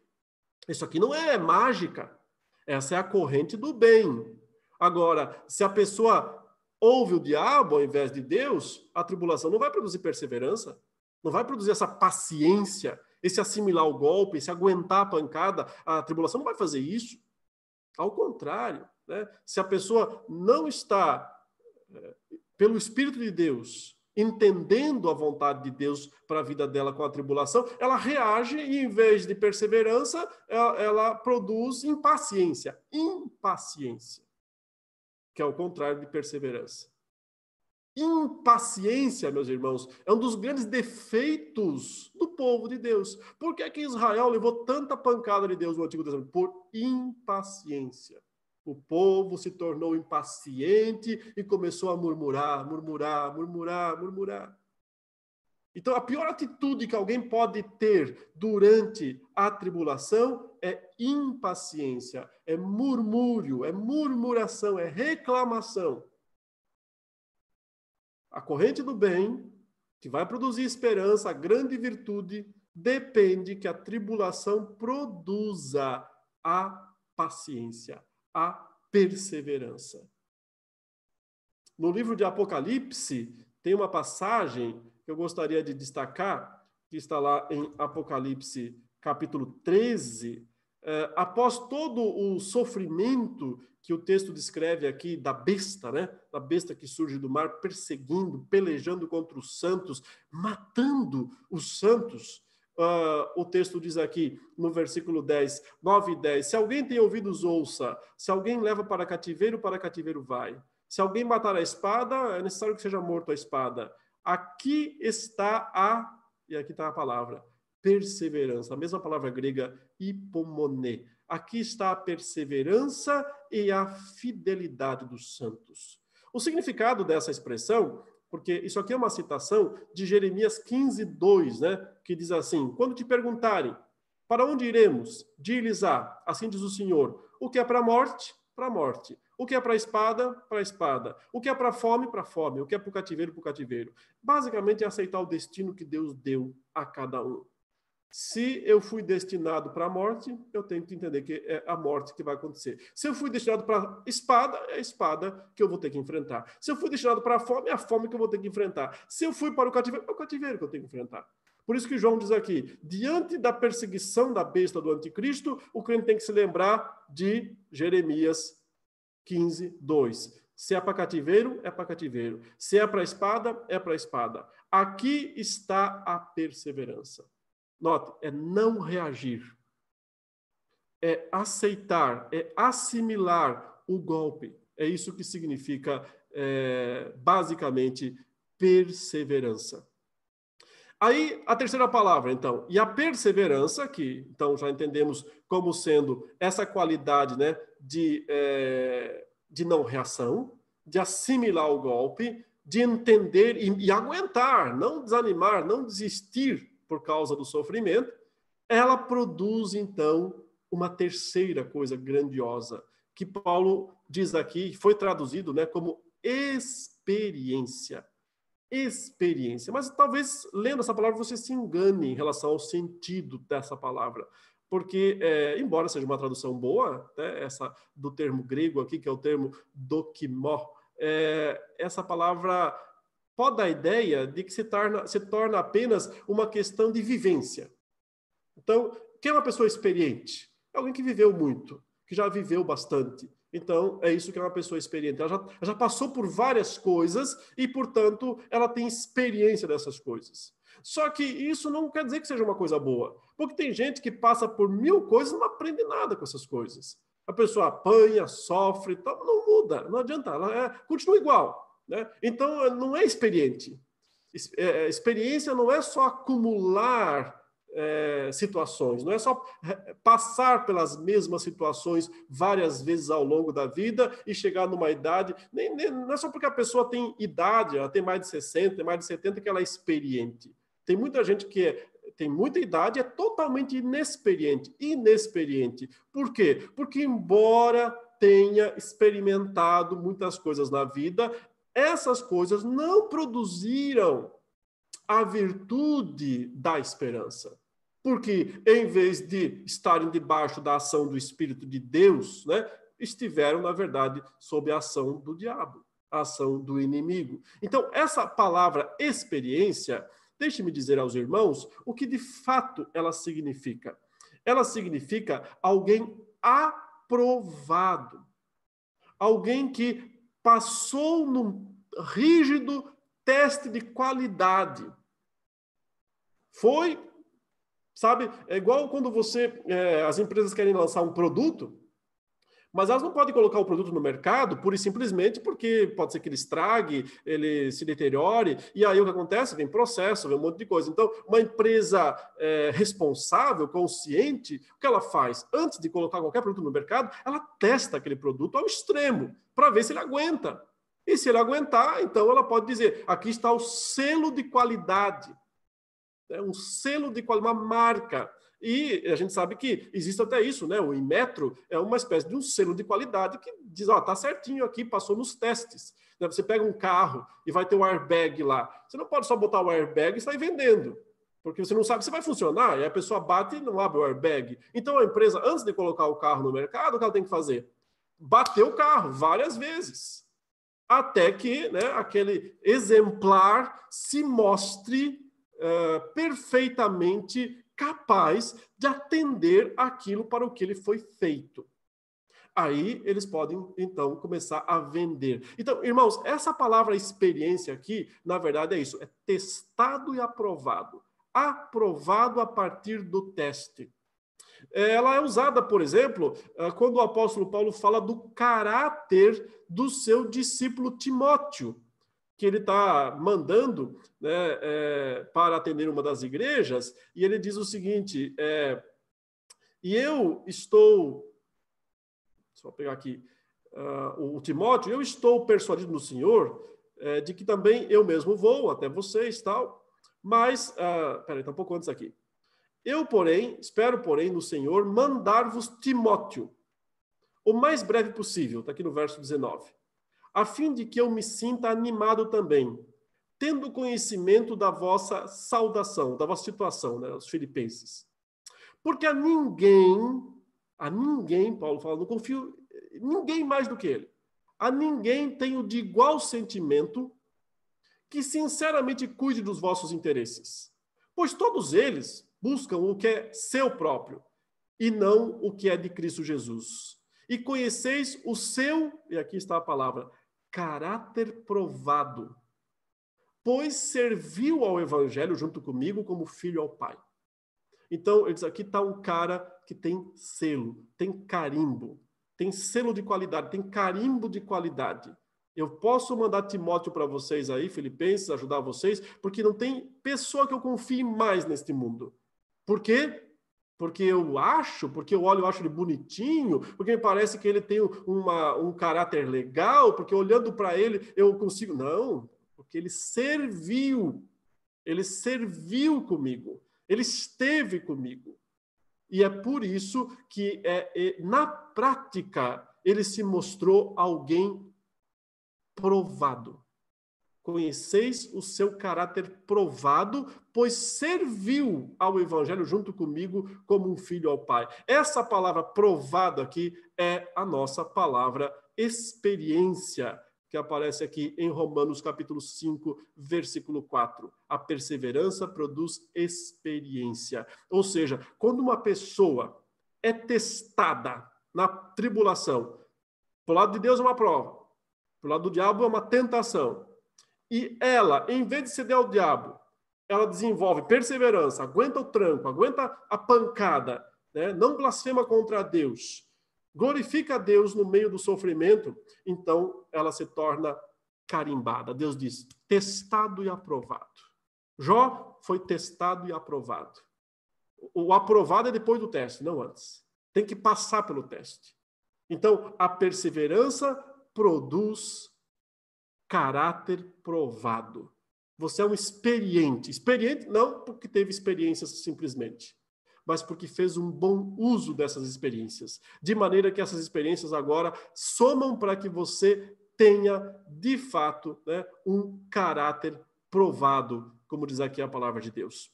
isso aqui não é mágica. Essa é a corrente do bem. Agora, se a pessoa ouve o diabo ao invés de Deus, a tribulação não vai produzir perseverança, não vai produzir essa paciência, esse assimilar o golpe, esse aguentar a pancada. A tribulação não vai fazer isso. Ao contrário, né? se a pessoa não está, eh, pelo Espírito de Deus, entendendo a vontade de Deus para a vida dela com a tribulação, ela reage e, em vez de perseverança, ela, ela produz impaciência. Impaciência que é o contrário de perseverança. Impaciência, meus irmãos, é um dos grandes defeitos do povo de Deus. Por que, é que Israel levou tanta pancada de Deus no Antigo Testamento? Por impaciência. O povo se tornou impaciente e começou a murmurar, murmurar, murmurar, murmurar. Então, a pior atitude que alguém pode ter durante a tribulação é impaciência, é murmúrio, é murmuração, é reclamação. A corrente do bem, que vai produzir esperança, a grande virtude, depende que a tribulação produza a paciência, a perseverança. No livro de Apocalipse, tem uma passagem que eu gostaria de destacar, que está lá em Apocalipse capítulo 13, eh, após todo o sofrimento que o texto descreve aqui da besta, né? Da besta que surge do mar, perseguindo, pelejando contra os santos, matando os santos. Uh, o texto diz aqui no versículo 10, 9 e 10: Se alguém tem ouvidos, ouça. Se alguém leva para cativeiro, para cativeiro vai. Se alguém matar a espada, é necessário que seja morto a espada. Aqui está a, e aqui está a palavra, perseverança, a mesma palavra grega hipomone. Aqui está a perseverança e a fidelidade dos santos. O significado dessa expressão, porque isso aqui é uma citação de Jeremias 15, 2, né? Que diz assim: Quando te perguntarem para onde iremos, diz-lhes: assim diz o Senhor, o que é para a morte, para a morte. O que é para a espada, para a espada. O que é para a fome, para a fome. O que é para o cativeiro, para o cativeiro. Basicamente é aceitar o destino que Deus deu a cada um. Se eu fui destinado para a morte, eu tenho que entender que é a morte que vai acontecer. Se eu fui destinado para a espada, é a espada que eu vou ter que enfrentar. Se eu fui destinado para a fome, é a fome que eu vou ter que enfrentar. Se eu fui para o cativeiro, é o cativeiro que eu tenho que enfrentar. Por isso que João diz aqui: diante da perseguição da besta do anticristo, o crente tem que se lembrar de Jeremias 15, 2. Se é para cativeiro, é para cativeiro. Se é para espada, é para espada. Aqui está a perseverança. Note, é não reagir. É aceitar, é assimilar o golpe. É isso que significa, é, basicamente, perseverança. Aí, a terceira palavra, então, e a perseverança, que então já entendemos como sendo essa qualidade né, de, é, de não reação, de assimilar o golpe, de entender e, e aguentar, não desanimar, não desistir por causa do sofrimento, ela produz, então, uma terceira coisa grandiosa, que Paulo diz aqui, foi traduzido né, como experiência experiência. Mas talvez lendo essa palavra você se engane em relação ao sentido dessa palavra. Porque, é, embora seja uma tradução boa, né, essa do termo grego aqui, que é o termo dokimó, é, essa palavra pode dar a ideia de que se torna, se torna apenas uma questão de vivência. Então, quem é uma pessoa experiente? É alguém que viveu muito, que já viveu bastante, então, é isso que é uma pessoa experiente. Ela já, já passou por várias coisas e, portanto, ela tem experiência dessas coisas. Só que isso não quer dizer que seja uma coisa boa, porque tem gente que passa por mil coisas e não aprende nada com essas coisas. A pessoa apanha, sofre, não muda, não adianta, ela é, continua igual. Né? Então, não é experiente. É, experiência não é só acumular é, situações, não é só passar pelas mesmas situações várias vezes ao longo da vida e chegar numa idade, nem, nem, não é só porque a pessoa tem idade, ela tem mais de 60, tem mais de 70, que ela é experiente. Tem muita gente que é, tem muita idade é totalmente inexperiente. Inexperiente. Por quê? Porque, embora tenha experimentado muitas coisas na vida, essas coisas não produziram a virtude da esperança. Porque, em vez de estarem debaixo da ação do Espírito de Deus, né, estiveram, na verdade, sob a ação do diabo, a ação do inimigo. Então, essa palavra experiência, deixe-me dizer aos irmãos o que de fato ela significa. Ela significa alguém aprovado, alguém que passou num rígido teste de qualidade. Foi, sabe, é igual quando você, é, as empresas querem lançar um produto, mas elas não podem colocar o produto no mercado pura e simplesmente porque pode ser que ele estrague, ele se deteriore, e aí o que acontece? Vem processo, vem um monte de coisa. Então, uma empresa é, responsável, consciente, o que ela faz? Antes de colocar qualquer produto no mercado, ela testa aquele produto ao extremo, para ver se ele aguenta. E se ele aguentar, então ela pode dizer: aqui está o selo de qualidade. É um selo de qualidade, uma marca. E a gente sabe que existe até isso, né? O Inmetro é uma espécie de um selo de qualidade que diz: ó, tá certinho aqui, passou nos testes. Né? Você pega um carro e vai ter um airbag lá. Você não pode só botar o airbag e sair vendendo porque você não sabe se vai funcionar, e a pessoa bate e não abre o airbag. Então a empresa, antes de colocar o carro no mercado, o que ela tem que fazer? Bater o carro várias vezes até que né, aquele exemplar se mostre uh, perfeitamente capaz de atender aquilo para o que ele foi feito. Aí eles podem, então, começar a vender. Então, irmãos, essa palavra experiência aqui, na verdade, é isso: é testado e aprovado. Aprovado a partir do teste. Ela é usada, por exemplo, ah, quando o apóstolo Paulo fala do caráter do seu discípulo Timóteo, que ele está mandando né, é, para atender uma das igrejas, e ele diz o seguinte: é, e eu estou, só pegar aqui uh, o Timóteo, eu estou persuadido no Senhor é, de que também eu mesmo vou até vocês, tal, mas, uh, peraí, está um pouco antes aqui. Eu, porém, espero, porém, no Senhor mandar-vos Timóteo, o mais breve possível, está aqui no verso 19, a fim de que eu me sinta animado também, tendo conhecimento da vossa saudação, da vossa situação, né, os filipenses. Porque a ninguém, a ninguém, Paulo fala, não confio ninguém mais do que ele. A ninguém tenho de igual sentimento que sinceramente cuide dos vossos interesses. Pois todos eles, buscam o que é seu próprio e não o que é de Cristo Jesus. E conheceis o seu, e aqui está a palavra, caráter provado, pois serviu ao evangelho junto comigo como filho ao Pai. Então, ele diz, aqui está um cara que tem selo, tem carimbo, tem selo de qualidade, tem carimbo de qualidade. Eu posso mandar Timóteo para vocês aí, Filipenses, ajudar vocês, porque não tem pessoa que eu confie mais neste mundo. Por quê? Porque eu acho, porque eu olho e acho ele bonitinho, porque me parece que ele tem uma, um caráter legal, porque olhando para ele eu consigo. Não, porque ele serviu, ele serviu comigo, ele esteve comigo. E é por isso que, é, é, na prática, ele se mostrou alguém provado. Conheceis o seu caráter provado, pois serviu ao evangelho junto comigo como um filho ao Pai. Essa palavra provado aqui é a nossa palavra experiência, que aparece aqui em Romanos capítulo 5, versículo 4. A perseverança produz experiência. Ou seja, quando uma pessoa é testada na tribulação, pro lado de Deus é uma prova, pro lado do diabo é uma tentação e ela, em vez de ceder ao diabo, ela desenvolve perseverança, aguenta o tranco, aguenta a pancada, né? não blasfema contra Deus, glorifica a Deus no meio do sofrimento, então ela se torna carimbada. Deus diz: testado e aprovado. Jó foi testado e aprovado. O aprovado é depois do teste, não antes. Tem que passar pelo teste. Então, a perseverança produz caráter provado. Você é um experiente. Experiente não porque teve experiências simplesmente, mas porque fez um bom uso dessas experiências. De maneira que essas experiências agora somam para que você tenha, de fato, né, um caráter provado, como diz aqui a palavra de Deus.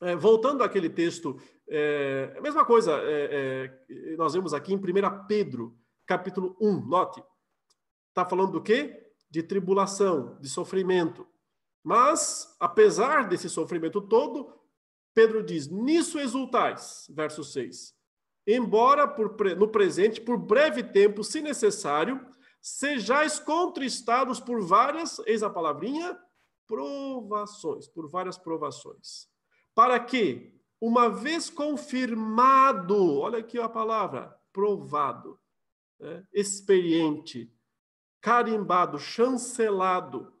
É, voltando àquele texto, é, a mesma coisa, é, é nós vemos aqui em 1 Pedro, capítulo 1, note. Está falando do quê? De tribulação, de sofrimento. Mas, apesar desse sofrimento todo, Pedro diz: Nisso exultais, verso 6. Embora por, no presente, por breve tempo, se necessário, sejais contristados por várias, eis a palavrinha, provações, por várias provações. Para que, uma vez confirmado, olha aqui a palavra, provado, né, experiente, carimbado, chancelado,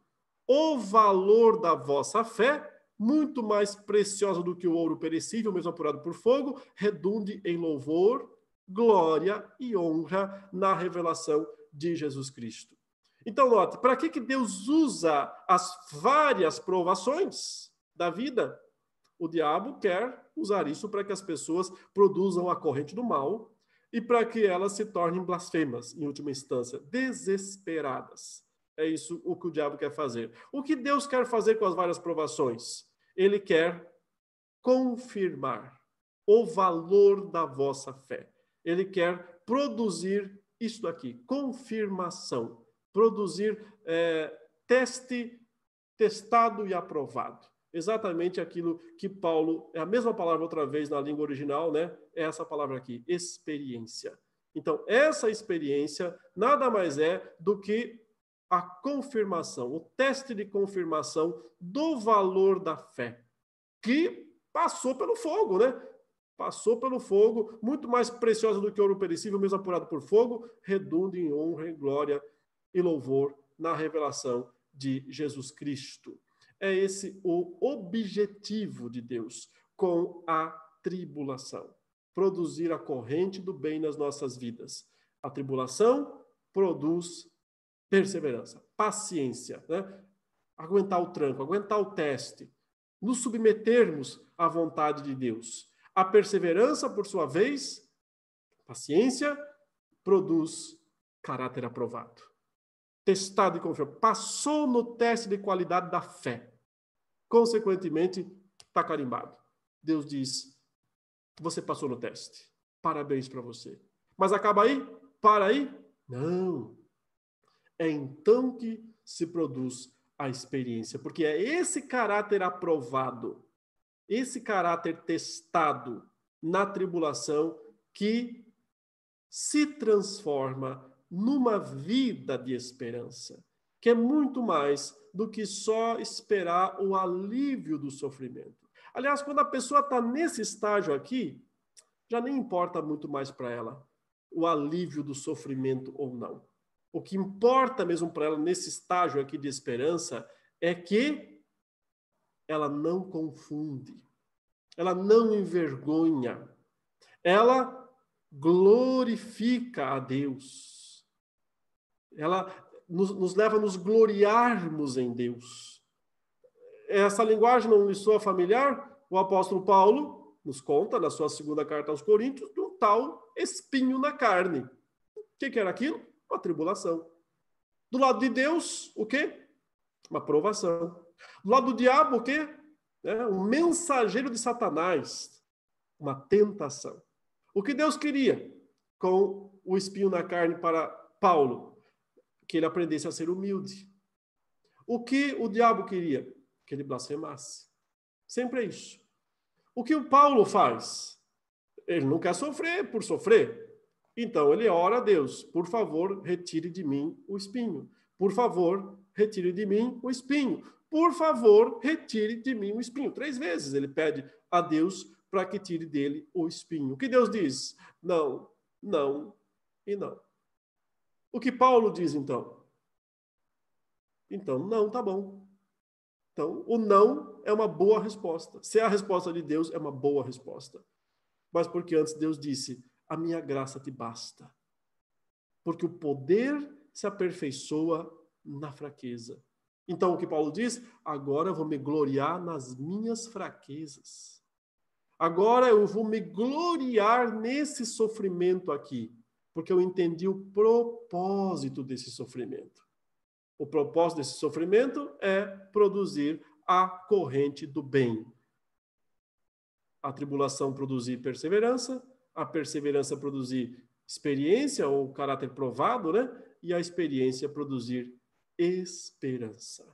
o valor da vossa fé, muito mais preciosa do que o ouro perecível, mesmo apurado por fogo, redunde em louvor, glória e honra na revelação de Jesus Cristo. Então, note, para que, que Deus usa as várias provações da vida? O diabo quer usar isso para que as pessoas produzam a corrente do mal e para que elas se tornem blasfemas, em última instância, desesperadas. É isso o que o diabo quer fazer. O que Deus quer fazer com as várias provações? Ele quer confirmar o valor da vossa fé. Ele quer produzir isso aqui, confirmação, produzir é, teste, testado e aprovado. Exatamente aquilo que Paulo, é a mesma palavra outra vez na língua original, né? É essa palavra aqui, experiência. Então, essa experiência nada mais é do que a confirmação, o teste de confirmação do valor da fé, que passou pelo fogo, né? Passou pelo fogo, muito mais preciosa do que ouro perecível, mesmo apurado por fogo, redunda em honra, em glória e louvor na revelação de Jesus Cristo. É esse o objetivo de Deus com a tribulação produzir a corrente do bem nas nossas vidas. A tribulação produz perseverança, paciência, né? aguentar o tranco, aguentar o teste, nos submetermos à vontade de Deus. A perseverança, por sua vez, paciência, produz caráter aprovado. Testado e confirmado. Passou no teste de qualidade da fé. Consequentemente, está carimbado. Deus diz: você passou no teste. Parabéns para você. Mas acaba aí? Para aí? Não. É então que se produz a experiência, porque é esse caráter aprovado, esse caráter testado na tribulação que se transforma numa vida de esperança, que é muito mais do que só esperar o alívio do sofrimento. Aliás, quando a pessoa está nesse estágio aqui, já nem importa muito mais para ela o alívio do sofrimento ou não. O que importa mesmo para ela nesse estágio aqui de esperança é que ela não confunde, ela não envergonha, ela glorifica a Deus. Ela nos, nos leva a nos gloriarmos em Deus. Essa linguagem não lhe soa familiar? O apóstolo Paulo nos conta, na sua segunda carta aos Coríntios, de um tal espinho na carne. O que, que era aquilo? Uma tribulação. Do lado de Deus, o quê? Uma provação. Do lado do diabo, o quê? É um mensageiro de Satanás. Uma tentação. O que Deus queria com o espinho na carne para Paulo? Que ele aprendesse a ser humilde. O que o diabo queria? Que ele blasfemasse. Sempre é isso. O que o Paulo faz? Ele não quer sofrer por sofrer. Então ele ora a Deus: por favor, retire de mim o espinho. Por favor, retire de mim o espinho. Por favor, retire de mim o espinho. Três vezes ele pede a Deus para que tire dele o espinho. O que Deus diz? Não, não, e não. O que Paulo diz então? Então, não, tá bom. Então, o não é uma boa resposta. Se é a resposta de Deus, é uma boa resposta. Mas porque antes Deus disse: A minha graça te basta. Porque o poder se aperfeiçoa na fraqueza. Então, o que Paulo diz? Agora eu vou me gloriar nas minhas fraquezas. Agora eu vou me gloriar nesse sofrimento aqui, porque eu entendi o propósito desse sofrimento. O propósito desse sofrimento é produzir a corrente do bem. A tribulação produzir perseverança, a perseverança produzir experiência ou caráter provado, né? E a experiência produzir esperança.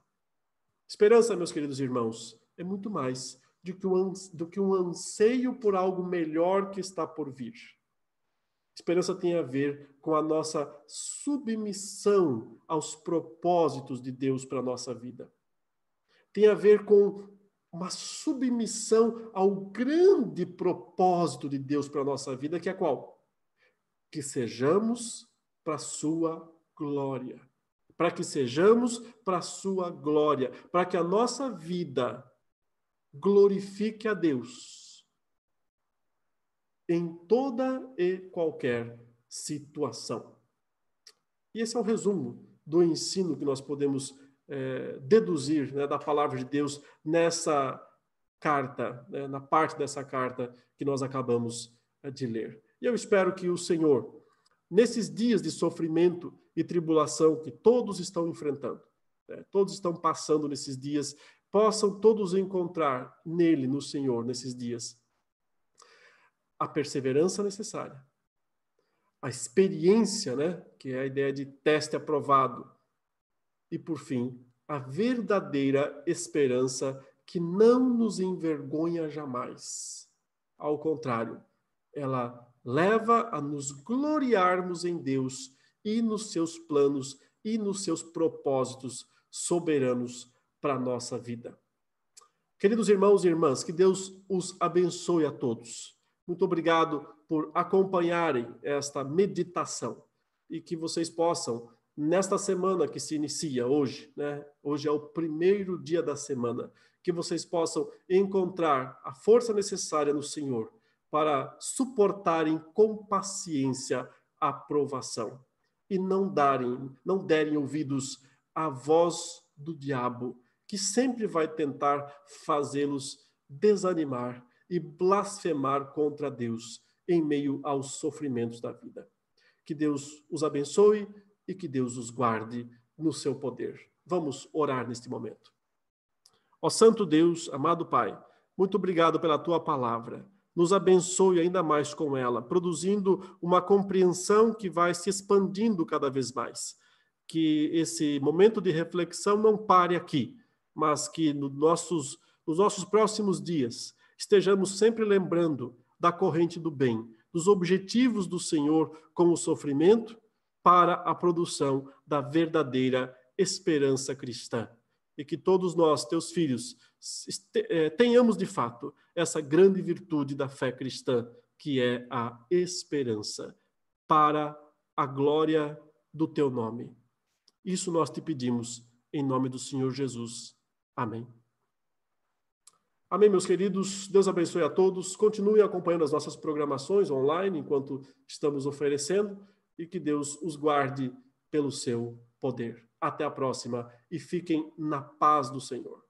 Esperança, meus queridos irmãos, é muito mais do que, um, anseio por algo melhor que está por vir. Esperança tem a ver com a nossa submissão aos propósitos de Deus para a nossa vida. Tem a ver com uma submissão ao grande propósito de Deus para a nossa vida, que é qual? Que sejamos para a sua glória. Para que sejamos para a sua glória, para que a nossa vida glorifique a Deus em toda e qualquer situação. E esse é o resumo do ensino que nós podemos é, deduzir né, da palavra de Deus nessa carta, né, na parte dessa carta que nós acabamos é, de ler. E eu espero que o Senhor, nesses dias de sofrimento e tribulação que todos estão enfrentando, né, todos estão passando nesses dias possam todos encontrar nele, no Senhor, nesses dias, a perseverança necessária, a experiência, né, que é a ideia de teste aprovado, e por fim, a verdadeira esperança que não nos envergonha jamais. Ao contrário, ela leva a nos gloriarmos em Deus e nos seus planos e nos seus propósitos soberanos para a nossa vida. Queridos irmãos e irmãs, que Deus os abençoe a todos. Muito obrigado por acompanharem esta meditação e que vocês possam, nesta semana que se inicia hoje, né? Hoje é o primeiro dia da semana, que vocês possam encontrar a força necessária no Senhor para suportarem com paciência a provação e não darem, não derem ouvidos à voz do diabo que sempre vai tentar fazê-los desanimar e blasfemar contra Deus em meio aos sofrimentos da vida. Que Deus os abençoe e que Deus os guarde no seu poder. Vamos orar neste momento. Ó Santo Deus, amado Pai, muito obrigado pela tua palavra. Nos abençoe ainda mais com ela, produzindo uma compreensão que vai se expandindo cada vez mais. Que esse momento de reflexão não pare aqui, mas que no nossos, nos nossos próximos dias estejamos sempre lembrando da corrente do bem, dos objetivos do Senhor com o sofrimento para a produção da verdadeira esperança cristã. E que todos nós, teus filhos, eh, tenhamos de fato essa grande virtude da fé cristã, que é a esperança, para a glória do teu nome. Isso nós te pedimos em nome do Senhor Jesus. Amém. Amém, meus queridos. Deus abençoe a todos. Continuem acompanhando as nossas programações online enquanto estamos oferecendo e que Deus os guarde pelo seu poder. Até a próxima e fiquem na paz do Senhor.